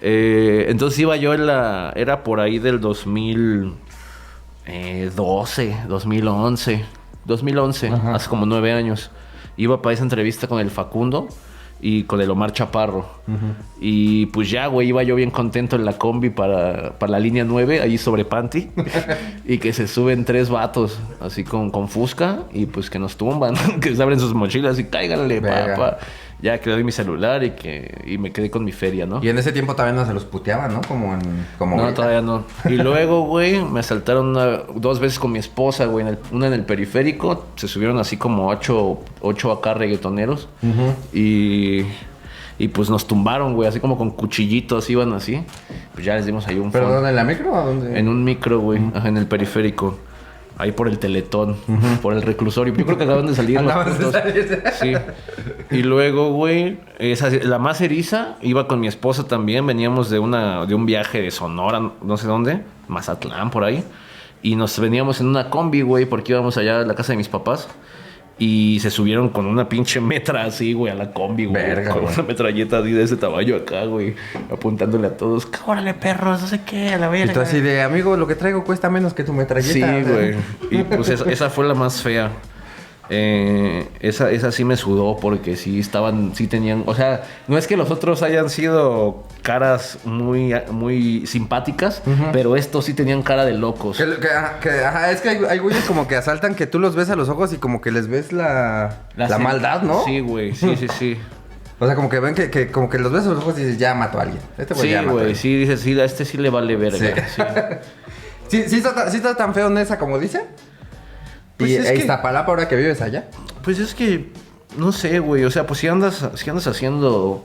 Eh, entonces iba yo en la. Era por ahí del 2012, 2011. 2011, Ajá. hace como nueve años. Iba para esa entrevista con el Facundo y con el Omar Chaparro. Y pues ya, güey, iba yo bien contento en la combi para, para la línea 9, ahí sobre Panty. y que se suben tres vatos, así con, con Fusca, y pues que nos tumban, que se abren sus mochilas y cáiganle, papá. Ya que le doy mi celular y que y me quedé con mi feria, ¿no? Y en ese tiempo también no se los puteaban, ¿no? Como en... Como No, ahorita. todavía no. Y luego, güey, me asaltaron una- dos veces con mi esposa, güey. una en el periférico. Se subieron así como ocho, ocho acá reggaetoneros. Y, Y pues nos tumbaron, güey, así como con cuchillitos iban así. Pues ya les dimos ahí un ¿Pero dónde, en la micro o dónde? En un micro, güey, en el periférico. Ahí por el teletón, por el reclusorio. Yo creo que acaban de salir los Acaban de salir. Sí. Y luego, güey, esa, la más eriza iba con mi esposa también. Veníamos de, una, de un viaje de Sonora, no sé dónde, Mazatlán, por ahí. Y nos veníamos en una combi, güey, porque íbamos allá a la casa de mis papás. Y se subieron con una pinche metra así, güey, a la combi, güey. Verga, con güey. una metralleta así de ese tamaño acá, güey. Apuntándole a todos. ¡Órale, perros! No sé qué, a la verga. Y tú así de, amigo, lo que traigo cuesta menos que tu metralleta. Sí, güey. Y pues esa, esa fue la más fea. Eh, esa, esa sí me sudó porque sí estaban, sí tenían, o sea, no es que los otros hayan sido caras muy, muy simpáticas, pero estos sí tenían cara de locos. Que, que- ajá, que- ajá, es que hay, hay güeyes como que asaltan que tú los ves a los ojos y como que les ves la, la, maldad, ¿no? Sí, güey, sí, sí, sí. O sea, como que ven que, que como que los ves a los ojos y dices, ya mato a alguien. Este güey Sí, ya güey, sí, dice, sí, a este sí le vale verga. Sí. sí. ¿Sí, está, ta- sí está tan feo Nesa como dice? Pues y es que- Iztapalapa ahora que vives allá. Pues es que, no sé, güey, o sea, pues si andas, si andas haciendo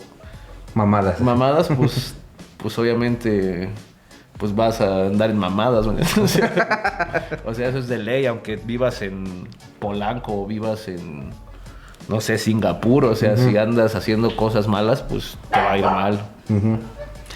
Mamadas. mamadas, pues, pues obviamente, pues vas a andar en mamadas, güey. O sea, o sea, eso es de ley, aunque vivas en Polanco o vivas en, no sé, Singapur, o sea, si andas haciendo cosas malas, pues te va a ir mal.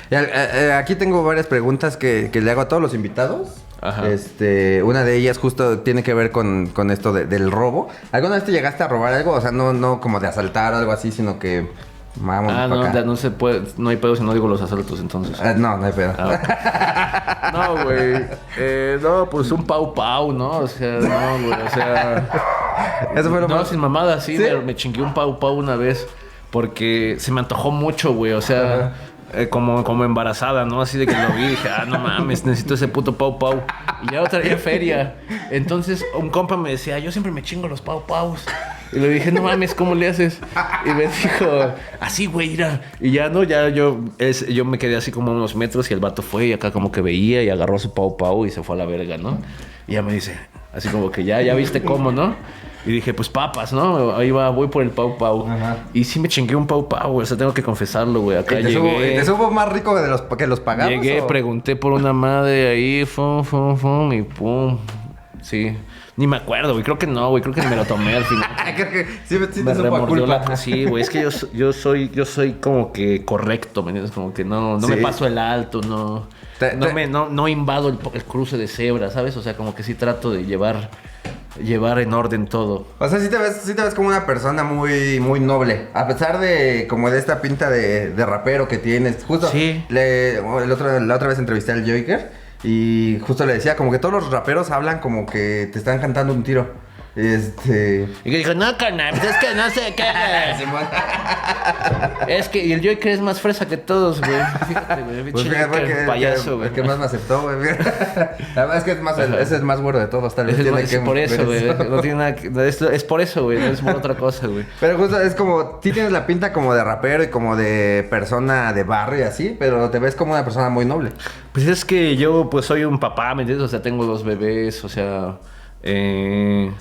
Eh, eh, aquí tengo varias preguntas que, que le hago a todos los invitados. Ajá. Este, una de ellas justo tiene que ver con, con esto de- del robo. ¿Alguna vez te llegaste a robar algo? O sea, no, no como de asaltar o algo así, sino que vamos Ah, no, acá. no se puede, no hay pedo si no digo los asaltos entonces. Ah, no, no hay pedo. Ah, No, güey. Eh, no, pues un pau pau, ¿no? O sea, no, güey. O sea. Eso fue lo no, más- sin mamada, sí. ¿Sí? Me, me chingué un pau pau una vez. Porque se me antojó mucho, güey. O sea, eh, como, como embarazada, ¿no? Así de que lo vi y dije, ah, no mames, necesito ese puto pau pau. Y ya no traía feria. Entonces, un compa me decía, yo siempre me chingo los pau paus. Y le dije, no mames, ¿cómo le haces? Y me dijo, así, güey, mira. Y ya no, ya yo, es, yo me quedé así como unos metros y el vato fue y acá como que veía y agarró su pau pau y se fue a la verga, ¿no? Y ya me dice, así como que ya, ya viste cómo, ¿no? Y dije, pues papas, ¿no? Ahí va, voy por el pau pau. Ajá. Y sí me chingué un pau pau, güey. O sea, tengo que confesarlo, güey. Acá ¿Y te, subo, llegué. y te subo más rico de los, que los pagamos? Llegué, o? pregunté por una madre ahí, fum, fum, fum, y pum. Sí. Ni me acuerdo, güey. Creo que no, güey. Creo que me lo tomé al final. Creo que sí, sí me te supo a remordió culpa. la... Sí, güey. Es que yo, yo soy yo soy como que correcto, ¿me entiendes? Como que no, no me paso el alto, no... Te- no, te- Me, no, no invado el, el cruce de cebra, ¿sabes? O sea, como que sí trato de llevar... Llevar en orden todo. O sea, sí te ves, sí te ves como una persona muy, muy noble. A pesar de como de esta pinta de, de rapero que tienes. Justo Sí. le, el otro, la otra vez entrevisté al Joker y justo le decía como que todos los raperos hablan como que te están cantando un tiro. Este. Y que dijo, no, carnal, pues es que no sé qué. es que, y el Joker es más fresa que todos, güey. Fíjate, güey. Pues fíjate que, payaso, que- güey. el que más me aceptó, güey. La verdad es que es más, el- ese es el más güero de todos, tal vez. Es, el que es por eso, güey. No tiene nada que- es, es por eso, güey. No es por otra cosa, güey. Pero justo es como, sí tienes la pinta como de rapero y como de persona de barrio y así, pero te ves como una persona muy noble. Pues es que yo, pues soy un papá, ¿me entiendes? O sea, tengo dos bebés, o sea. eh,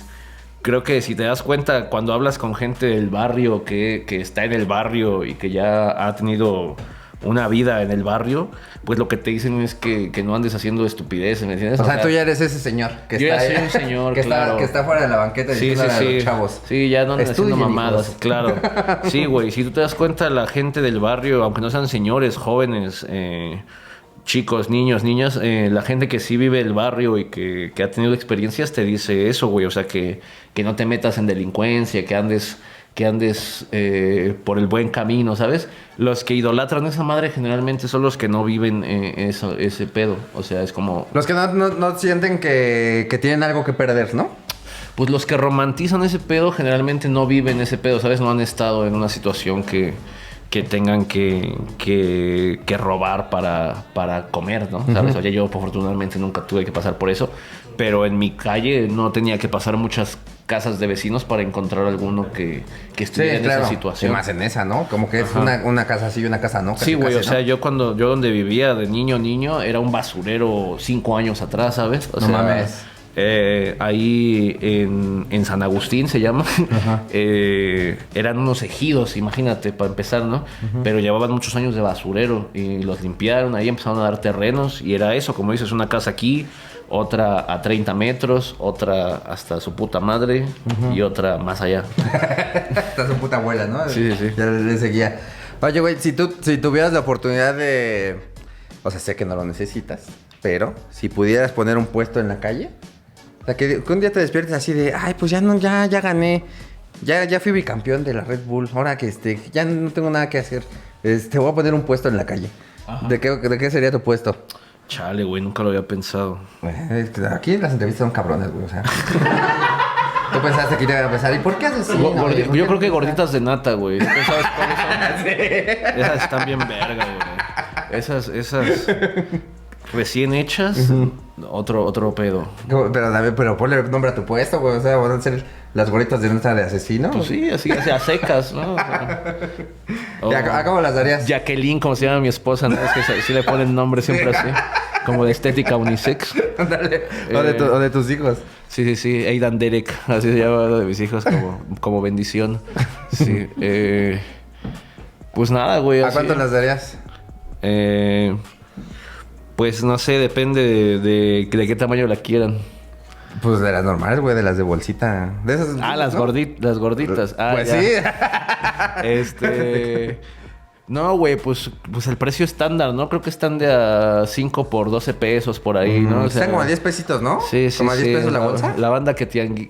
creo que si te das cuenta, cuando hablas con gente del barrio que, que está en el barrio y que ya ha tenido una vida en el barrio, pues lo que te dicen es que, que no andes haciendo estupideces, ¿me entiendes? O sea, tú ya eres ese señor que yo está ya soy ahí- un señor, que claro. Está, que está fuera de la banqueta Sí, sí, diciéndole a sí. los chavos. Sí, ya no andan haciendo mamadas, hijos. claro. Sí, güey. Si tú te das cuenta, la gente del barrio, aunque no sean señores, jóvenes, eh, chicos, niños, niñas, eh, la gente que sí vive el barrio y que, que ha tenido experiencias te dice eso, güey. O sea, que, que no te metas en delincuencia, que andes que andes eh, por el buen camino, ¿sabes? Los que idolatran a esa madre generalmente son los que no viven eh, eso, ese pedo. O sea, es como... Los que no, no- no sienten que, que tienen algo que perder, ¿no? Pues los que romantizan ese pedo generalmente no viven ese pedo, ¿sabes? No han estado en una situación que, que tengan que, que, que robar para, para comer, ¿no? ¿Sabes? Oye, yo afortunadamente nunca tuve que pasar por eso, pero en mi calle no tenía que pasar muchas casas de vecinos para encontrar alguno que, que estuviera en esa situación. Y más en esa, ¿no? Como que es una, una casa sí y una casa no. casi, Sí, güey, o sea, yo cuando, yo donde vivía de niño, niño, era un basurero cinco años atrás, ¿sabes? O No sea, mames. Eh, ahí en, en San Agustín se llama. Eh, eran unos ejidos, imagínate, para empezar, ¿no? Pero llevaban muchos años de basurero y los limpiaron, ahí empezaron a dar terrenos y era eso, como dices, una casa aquí, otra a 30 metros, otra hasta su puta madre y otra más allá. Está su puta abuela, ¿no? Sí, sí, sí. Ya le, seguía. Oye, güey, si tú si tuvieras la oportunidad de... O sea, sé que no lo necesitas, pero si pudieras poner un puesto en la calle, sea, que, un día te despiertes así de, ay, pues ya no, ya, ya gané, ya, ya fui bicampeón de la Red Bull, ahora que este, ya no tengo nada que hacer, este, voy a poner un puesto en la calle. ¿De qué, ¿De qué sería tu puesto? Chale, güey, nunca lo había pensado. Eh, Aquí las entrevistas son cabrones, güey, o sea. Tú pensaste que iba a empezar, ¿y por qué haces así? No, gordi- ¿por qué? yo creo que gorditas de nata, güey. ¿Tú sabes cuáles son? Esas están bien verga, güey. Esas, esas recién hechas, otro, otro pedo. Pero, también, pero ponle nombre a tu puesto, güey. O sea, van a ser las gorritas de nota de asesino. Pues sí, así, así a secas, ¿no? O sea, o- ¿Y a, a cómo las darías? Jacqueline, como se llama mi esposa, ¿no? Es que sí le ponen nombre siempre así. Como de estética unisex. Ándale. o, de tu- Eh. o de tus hijos. Sí, sí, sí. Aidan Derek, así se llama uno de mis hijos como, como bendición. Sí. eh, pues nada, güey. ¿A así. cuánto las darías? Eh, pues no sé, depende de, de- de qué tamaño la quieran. Pues de las normales, güey, de las de bolsita. De esas. Ah, las, gordi- las gorditas. Ah, pues ya. sí. Este. No, güey, pues, pues el precio estándar, ¿no? Creo que están de a 5 por 12 pesos por ahí, ¿no? O sea, Están como a 10 pesitos, ¿no? Sí, sí, Como a 10 sí. pesos la bolsa. La banda que,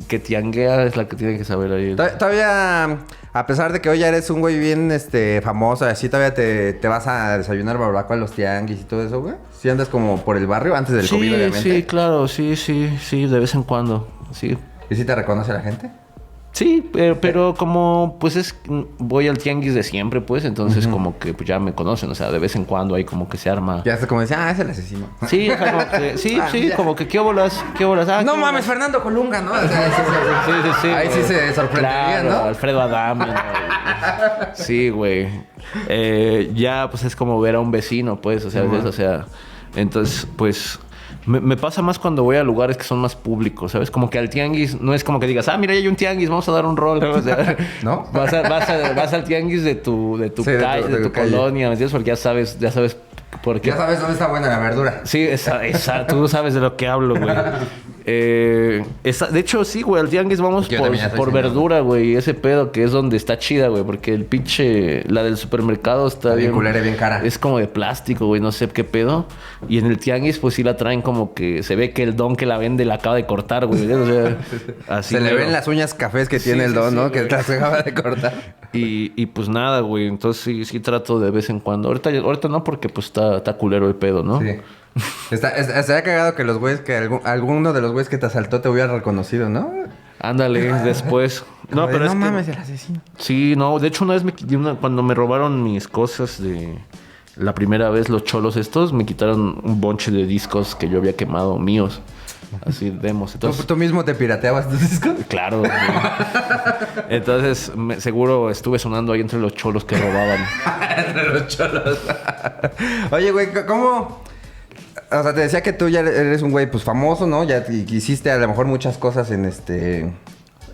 que tianguea es la que tiene que saber ahí. To- Todavía, a pesar de que hoy ya eres un güey bien este, famoso, así todavía te, te vas a desayunar barbacoa a los tianguis y todo eso, güey. Si andas como por el barrio antes del sí, COVID, obviamente. sí, claro, sí, sí, sí, de vez en cuando, sí. ¿Y si te reconoce la gente? Sí, pero, pero como pues es voy al tianguis de siempre, pues, entonces como que pues, ya me conocen, o sea, de vez en cuando hay como que se arma. Ya se como decía, ah, es el asesino. Sí, o sea, como que- sí, Ah, sí, ya. como que qué bolas, qué bolas. Ah, no qué mames, bolas. Fernando Colunga, ¿no? O sea, sí, sí, Sí. Ahí sí se sorprendería, Claro, ¿no? Alfredo Adame. ¿no? Sí, güey. Eh, ya, pues es como ver a un vecino, pues, o sea, ¿ves? o sea, entonces, pues. Me, me pasa más cuando voy a lugares que son más públicos, ¿sabes? Como que al tianguis no es como que digas, ah, mira, hay un tianguis, vamos a dar un rol. O sea, ¿No? Vas, a- vas, a- vas al tianguis de tu, de tu Sí, de tu- calle, de de tu, colonia, ¿me entiendes? Porque ya sabes, ya sabes por qué. Ya sabes dónde está buena la verdura. Sí, esa, esa, tú sabes de lo que hablo, güey. Eh, esa- de hecho, sí, güey, al tianguis vamos Yo por, verdura, güey. Ese pedo que es donde está chida, güey. Porque el pinche, la del supermercado está, bien culera y bien cara. Es como de plástico, güey, no sé qué pedo. Y en el tianguis, pues sí la traen como que se ve que el don que la vende la acaba de cortar, güey. O sea, así. se le ven las uñas cafés que tiene Sí, el don, sí, ¿no? Que las acaba de cortar. Y, y pues nada, güey. Entonces sí, sí trato de vez en cuando. Ahorita, ahorita no, porque pues está, está culero el pedo, ¿no? Sí. Está, es- estaría cagado que los güeyes, que algún- alguno de los güeyes que te asaltó te hubiera reconocido, ¿no? Ándale, después. No, pero es no que- mames, el asesino. Sí, no, de hecho una vez me una- cuando me robaron mis cosas de la primera vez los cholos estos, me quitaron un bonche de discos que yo había quemado míos. Así demos. ¿Tú, Entonces, tú mismo te pirateabas tus discos? claro. Entonces, me- seguro estuve sonando ahí entre los cholos que robaban. Entre los cholos. Oye, güey, ¿cómo...? O sea, te decía que tú ya eres un güey, pues, famoso, ¿no? Ya hiciste a lo mejor muchas cosas en este...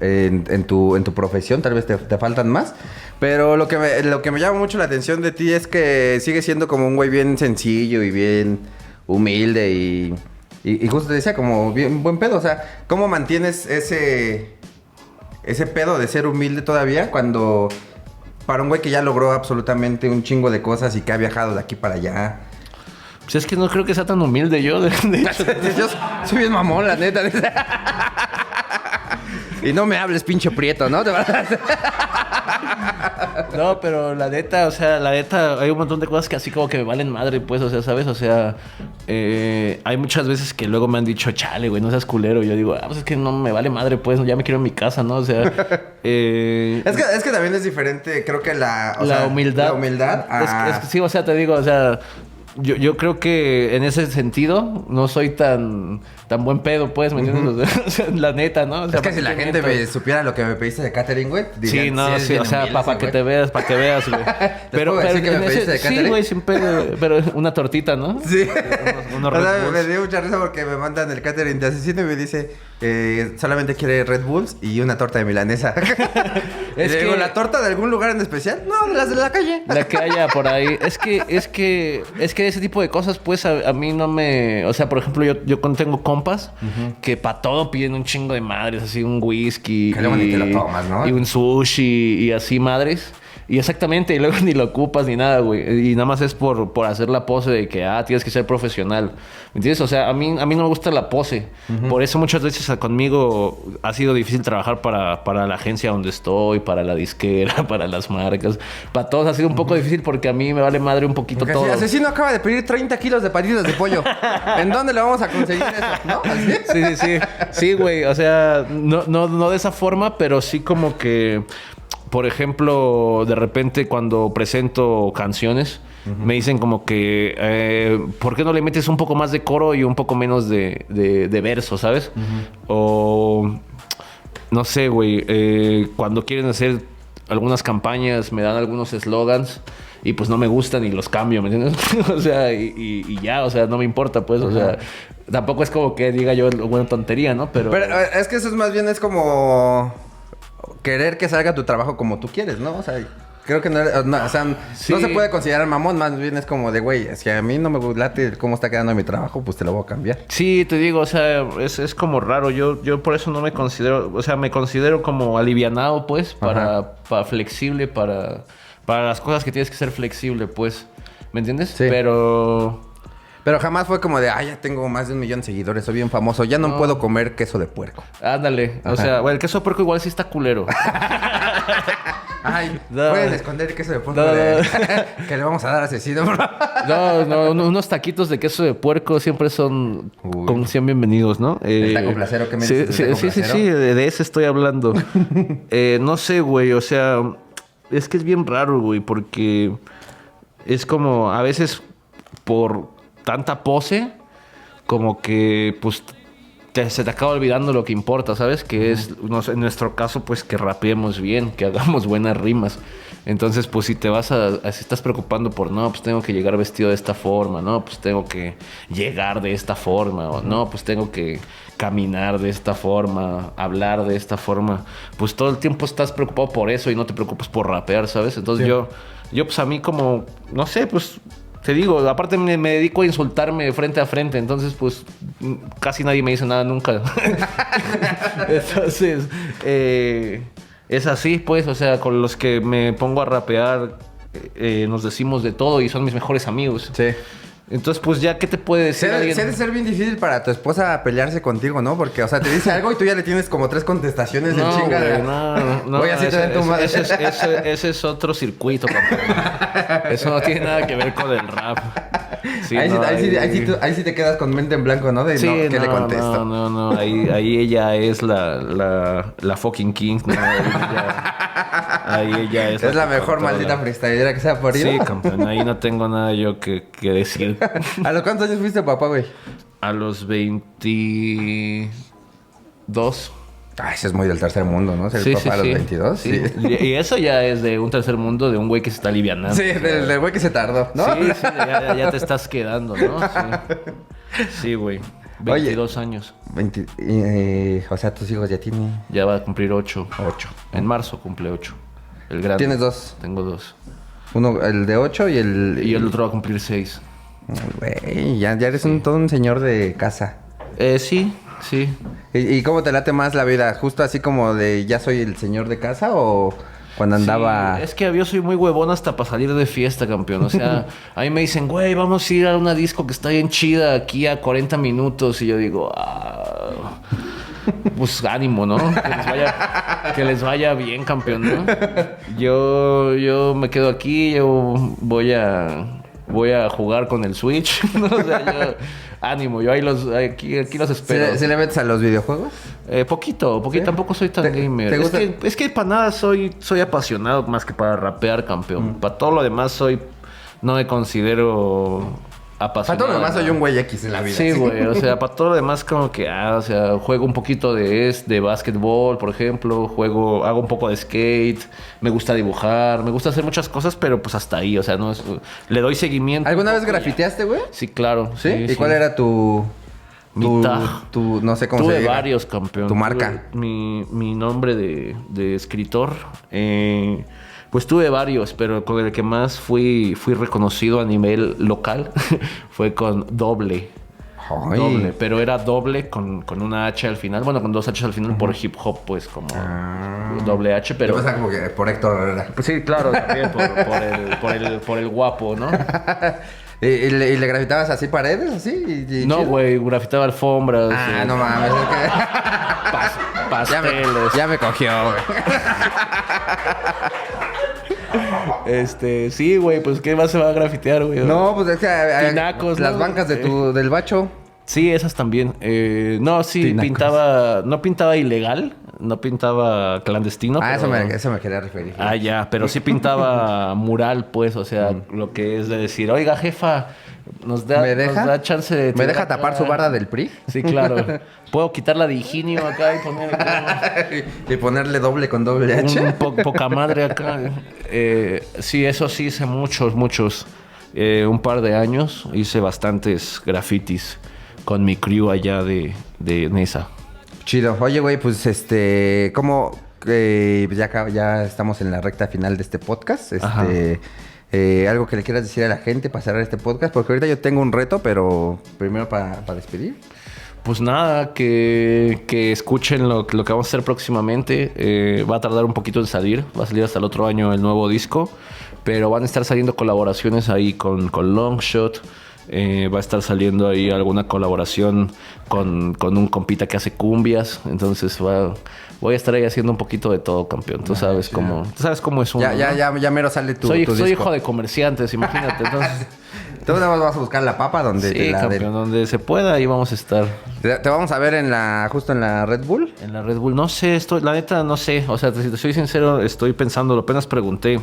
En, tu, en tu profesión, tal vez te, faltan más. Pero lo que, me, lo que me llama mucho la atención de ti es que sigues siendo como un güey bien sencillo y bien humilde y... Y, y justo te decía, como bien buen pedo. O sea, ¿cómo mantienes ese... Ese pedo de ser humilde todavía cuando... Para un güey que ya logró absolutamente un chingo de cosas y que ha viajado de aquí para allá. Pues es que no creo que sea tan humilde yo, de, de hecho. Yo soy bien mamón, la neta. y no me hables, pinche prieto, ¿no? No, pero la neta, o sea, la neta, hay un montón de cosas que así como que me valen madre, pues, o sea, ¿sabes? O sea, eh, hay muchas veces que luego me han dicho, chale, güey, no seas culero. Y yo digo, ah, pues es que no me vale madre, pues, ya me quiero en mi casa, ¿no? O sea, eh, Es que, es que también es diferente, creo que la... o la sea, humildad. La humildad. Es, a- es sí, o sea, te digo, o sea, yo, yo creo que en ese sentido no soy tan, tan buen pedo, pues, ¿me entiendes? O sea, la neta, ¿no? O sea, es que si la ¿para qué gente miento? me supiera lo que me pediste de catering, güey. Sí, no, sí, o sea, para ese que te veas, para que veas, güey. puedo decir que me pediste de sí, güey, sin pedo, pero una tortita, ¿no? Sí. unos O sea, me dio mucha risa porque me mandan el catering de asesino y me dice eh, solamente quiere Red Bulls y una torta de milanesa. Es es digo, que- ¿la torta de algún lugar en especial? No, las de la calle. La que haya por ahí. Es que, es que, es que ese tipo de cosas, pues, a, a mí no me. O sea, por ejemplo, yo, yo tengo compas que para todo piden un chingo de madres, así un whisky. Que luego ni te lo tomas, ¿no? Y un sushi y así madres. Y exactamente, y luego ni lo ocupas ni nada, güey. Y nada más es por, por hacer la pose de que, ah, tienes que ser profesional. ¿Me entiendes? O sea, a mí, a mí no me gusta la pose. Por eso muchas veces conmigo ha sido difícil trabajar para, para la agencia donde estoy, para la disquera, para las marcas. Para todos ha sido un poco difícil porque a mí me vale madre un poquito Porque todo. así, asesino acaba de pedir 30 kilos de patitas de pollo. ¿En dónde le vamos a conseguir eso? ¿No? Así. Sí, sí, sí. Sí, güey. O sea, no, no, no de esa forma, pero sí como que, por ejemplo, de repente cuando presento canciones, me dicen como que, eh, ¿por qué no le metes un poco más de coro y un poco menos de, de, de verso, ¿sabes? O, no sé, güey, eh, cuando quieren hacer algunas campañas, me dan algunos eslogans. Y pues no me gustan y los cambio, ¿me entiendes? o sea, y, y- y ya, o sea, no me importa, pues, o sea, tampoco es como que diga yo buena tontería, ¿no? Pero, Pero es que eso es más bien es como querer que salga tu trabajo como tú quieres, ¿no? O sea, creo que no, no, o sea, Sí. no se puede considerar mamón, más bien es como de, güey, que a mí no me late cómo está quedando mi trabajo, pues te lo voy a cambiar. Sí, te digo, o sea, es, es como raro. Yo, yo por eso no me considero, o sea, me considero como alivianado, pues, para, para flexible, para, para las cosas que tienes que ser flexible, pues. ¿Me entiendes? Sí. Pero. Pero jamás fue como de, ay, ya tengo más de un millón de seguidores, soy bien famoso, ya no, No. puedo comer queso de puerco. Ándale. O sea, bueno, el queso de puerco igual sí está culero. Ay, No. pueden esconder el queso de puerco No, de- no. que le vamos a dar asesino, bro. No, no, uno- unos taquitos de queso de puerco siempre son Uy. con 100 bienvenidos, ¿no? El taco placero, ¿qué me sí, dices sí, sí, sí, sí, de, de ese estoy hablando. Eh, no sé, güey, o sea, es que es bien raro, güey, porque es como a veces por tanta pose, como que pues te- se te acaba olvidando lo que importa, ¿sabes? Que es, no sé, en nuestro caso, pues que rapeemos bien, que hagamos buenas rimas. Entonces, pues si te vas a, a- si estás preocupando por, no, pues tengo que llegar vestido de esta forma, no, pues tengo que llegar de esta forma, o no, pues tengo que caminar de esta forma, hablar de esta forma, pues todo el tiempo estás preocupado por eso y no te preocupas por rapear, ¿sabes? Entonces Sí. yo, yo pues a mí como, no sé, pues te digo, aparte me, dedico a insultarme frente a frente, entonces pues casi nadie me dice nada nunca. entonces, eh, es así pues, o sea, con los que me pongo a rapear eh, nos decimos de todo y son mis mejores amigos. Sí. Entonces, pues ya, ¿qué te puede decir Se ha de, alguien? se ha de ser bien difícil para tu esposa pelearse contigo, ¿no? Porque, o sea, te dice algo y tú ya le tienes como tres contestaciones No, chinga. de- güey, no, no. Oye, así te ese, ese- madre. ese es, ese es otro circuito, papá. Eso no tiene nada que ver con el rap. Sí, ahí, sí, no, ahí sí- ahí sí tú- ahí sí te quedas con mente en blanco, ¿no? De no, ¿qué le no, contesto? No, no, no. Ahí, ahí ella es la, la, la fucking king. Ahí, ella, ahí ella es. Es la que mejor controla. maldita freestylera que se ha parido. Sí, campeón. Ahí no tengo nada yo que, que decir. ¿A los cuántos años fuiste papá, güey? A los 22. Ah, ese es muy del tercer mundo, ¿no? Ser Sí, papá sí, a los sí. 22. Sí. Y eso ya es de un tercer mundo, de un güey que se está alivianando. Sí, del, del güey que se tardó, ¿no? Sí, sí, ya, ya te estás quedando, ¿no? Sí, Sí, güey. 22 años. 20 eh, o sea, tus hijos ya tienen Ya va a cumplir 8. 8. En marzo cumple 8. El grande. Tienes dos. Tengo dos. Uno, el de 8 y el... Y el otro va a cumplir 6. Güey, ya, ya eres un, todo un señor de casa. Eh, sí, sí. ¿Y, y cómo te late más la vida? ¿Justo así como de ya soy el señor de casa o cuando andaba... Sí, es que yo soy muy huevón hasta para salir de fiesta, campeón. O sea, a mí me dicen, güey, vamos a ir a una disco que está bien chida aquí a 40 minutos. Y yo digo, ah, pues ánimo, ¿no? Que les vaya, que les vaya bien, campeón, ¿no? Yo, yo me quedo aquí, yo voy a, voy a jugar con el Switch. ¿no? O sea, yo, ánimo, yo ahí los, aquí, aquí los ¿Se, espero. se le metes a los videojuegos? Eh, poquito, poquito, ¿Sí? tampoco soy tan ¿Te- gamer. te es, que, es que para nada soy, soy apasionado más que para rapear, campeón. Mm. Para todo lo demás soy, no me considero Para todo lo demás soy un güey X en la vida. Sí, güey, o sea, para todo lo demás como que, ah, o sea, juego un poquito de de básquetbol, por ejemplo, juego, hago un poco de skate, me gusta dibujar, me gusta hacer muchas cosas, pero pues hasta ahí, o sea, no es, le doy seguimiento. ¿Alguna vez grafiteaste, güey? Sí, claro. ¿Sí? ¿Y cuál era tu... Mi tu, tu- no sé cómo se Tuve diga? varios, campeón. Tu marca. Tuve Mi, mi nombre de, de escritor. eh, pues tuve varios, pero con el que más fui, fui reconocido a nivel local fue con doble. Ay. Doble, pero era doble con, con una H al final. Bueno, con dos H al final por hip hop, pues como Ah. doble H, pero. Pensaba como que por Héctor Herrera. Pues sí, claro, también por, por el, por, el, por el guapo, ¿no? ¿Y, y le, y le grafitabas así paredes, así? y- No, güey, grafitaba alfombras. Ah, eh, no mames. es que- pas- ya, me, pasteles. ya me cogió, güey. Este, sí, güey, pues ¿qué más se va a grafitear, güey? No, pues es que... Tinacos, Las ¿no? bancas de tu, del bacho. Sí, esas también. Eh, no, sí, Tinacos. pintaba, no pintaba ilegal, no pintaba clandestino. ah, eso me, eso me quería referir. Ah, ya, pero sí pintaba mural, pues, o sea, lo que es de decir, oiga, jefa, nos da, ¿Me deja? nos da chance de... ¿Me deja tapar acá?" su barra del PRI? Sí, claro. Puedo quitarla de higinio acá y poner acá y ponerle doble con doble H. un po- poca madre acá. Eh, sí, eso sí hice muchos, muchos. Eh, un par de años hice bastantes grafitis con mi crew allá de, de Nesa. Chido. Oye, güey, pues este, ¿cómo? eh, ya, ya estamos en la recta final de este podcast. Ajá. Este, eh, algo que le quieras decir a la gente para cerrar este podcast, porque ahorita yo tengo un reto, pero primero para, para despedir. Pues nada, que, que escuchen lo, lo que vamos a hacer próximamente. Eh, va a tardar un poquito en salir. Va a salir hasta el otro año el nuevo disco. Pero van a estar saliendo colaboraciones ahí con, con Longshot. Eh, va a estar saliendo ahí alguna colaboración con, con un compita que hace cumbias. Entonces va, voy a estar ahí haciendo un poquito de todo, campeón. Tú sabes cómo, tú sabes cómo es uno. ya, ya, ya, ya mero sale tu, soy tu soy disco. hijo de comerciantes, imagínate. Entonces, Tú nada más vas a buscar la papa donde te sí, la campeón, donde se pueda, ahí vamos a estar. Te, te vamos a ver en la, justo en la Red Bull. En la Red Bull, no sé, estoy, la neta no sé. O sea, si te soy sincero, estoy pensando, apenas pregunté.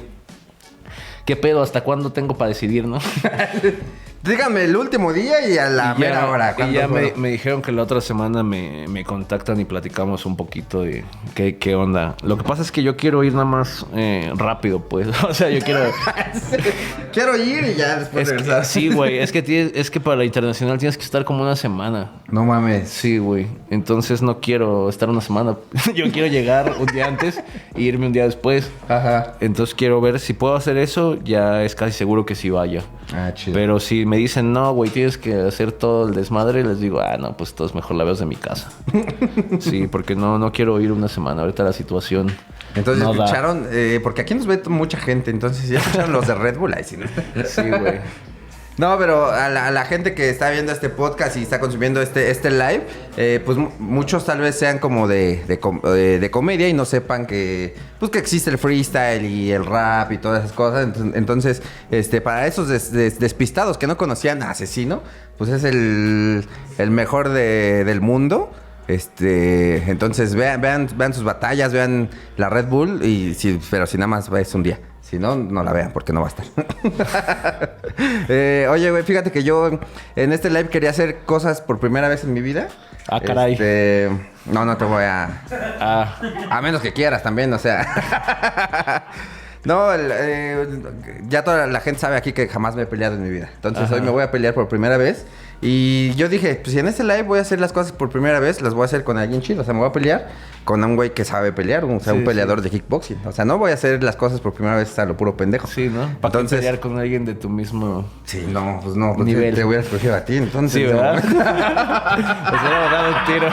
¿Qué pedo? ¿Hasta cuándo tengo para decidir, no? Dígame el último día y a la Y ya- mera hora. Y ¿cuándo ya me, dijeron que la otra semana me, me contactan y platicamos un poquito de qué, qué onda. Lo que pasa es que yo quiero ir nada más eh, rápido, pues. O sea, yo quiero... Quiero ir y ya después es que- regresar. sí, güey. Es que, tienes- es que para la internacional tienes que estar como una semana. No mames. Sí, güey. Entonces no quiero estar una semana. yo quiero llegar un día antes e irme un día después. Ajá. Entonces quiero ver si puedo hacer eso. Ya es casi seguro que sí vaya. Ah, chido. Pero si me dicen, no, güey, tienes que hacer todo el desmadre, les digo, ah, no, pues entonces mejor la veo de mi casa. sí, porque no, no quiero ir una semana. Ahorita la situación. Entonces no escucharon, eh, porque aquí nos ve mucha gente, entonces ya escucharon los de Red Bull. Ahí sí, ¿no? Sí, güey. No, pero a la, gente que está viendo este podcast y está consumiendo este, este live, eh, pues mu- muchos tal vez sean como de, de, com- de comedia y no sepan que, pues que existe el freestyle y el rap y todas esas cosas. Entonces, este, para esos des- des- despistados que no conocían a Asesino, pues es el, el mejor de- del mundo. Este, entonces vean, vean, vean sus batallas, vean la Red Bull y si, pero si nada más es un día. Si no, no la vean porque no va a estar. Eh, oye, güey, fíjate que yo en este live quería hacer cosas por primera vez en mi vida. Ah, caray. Este, no, no te voy a. Ah, A menos que quieras también, o sea. No, el, eh, ya toda la gente sabe aquí que jamás me he peleado en mi vida. Entonces Ajá. hoy me voy a pelear por primera vez. Y yo dije, pues si en este live voy a hacer las cosas por primera vez, las voy a hacer con alguien chido. O sea, me voy a pelear con un güey que sabe pelear, o sea, Sí, un peleador de kickboxing. O sea, no voy a hacer las cosas por primera vez a lo puro pendejo. sí, ¿no? Para Entonces, pelear con alguien de tu mismo... sí, no, pues no, pues Nivel. te hubiera escogido a ti, entonces. Sí. ¿verdad? Nos hubiéramos dado un tiro.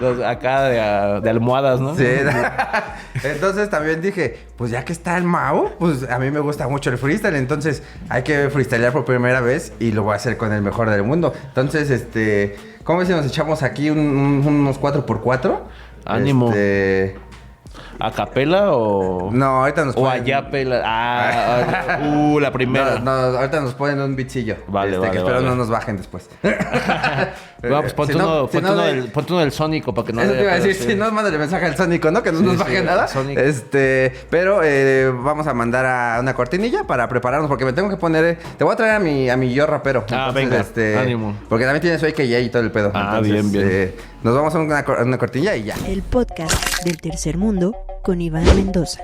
Los- acá de, de almohadas, ¿no? Sí. entonces también dije, pues ya que está el Mao, pues a mí me gusta mucho el freestyle, entonces hay que freestylear por primera vez y lo voy a hacer con el mejor del mundo. Entonces, este, ¿cómo ves si nos echamos aquí un- un- unos 4x4? Ánimo. Este, ¿A capela o.? No, ahorita nos O ponen- allá pela. Ah, uh, la primera. No, no, ahorita nos ponen un bitcillo. Vale, este, vale, Que espero vale. no nos bajen después. No, pues ponte, Si no- uno, si ponte, no uno de- del, ponte uno del Sónico para que no Eso te iba a decir, si no, mándale mensaje al Sónico, ¿no? Que no Sí, nos baje nada. Este, pero eh, vamos a mandar a una cortinilla para prepararnos, porque me tengo que poner. eh, te voy a traer a mi, a mi yo rapero. Ah, venga, ánimo. Porque también tiene su AKJ y todo el pedo. Ah, bien, bien. eh, nos vamos a una, a una cortinilla y ya. El podcast del tercer mundo con Iván Mendoza.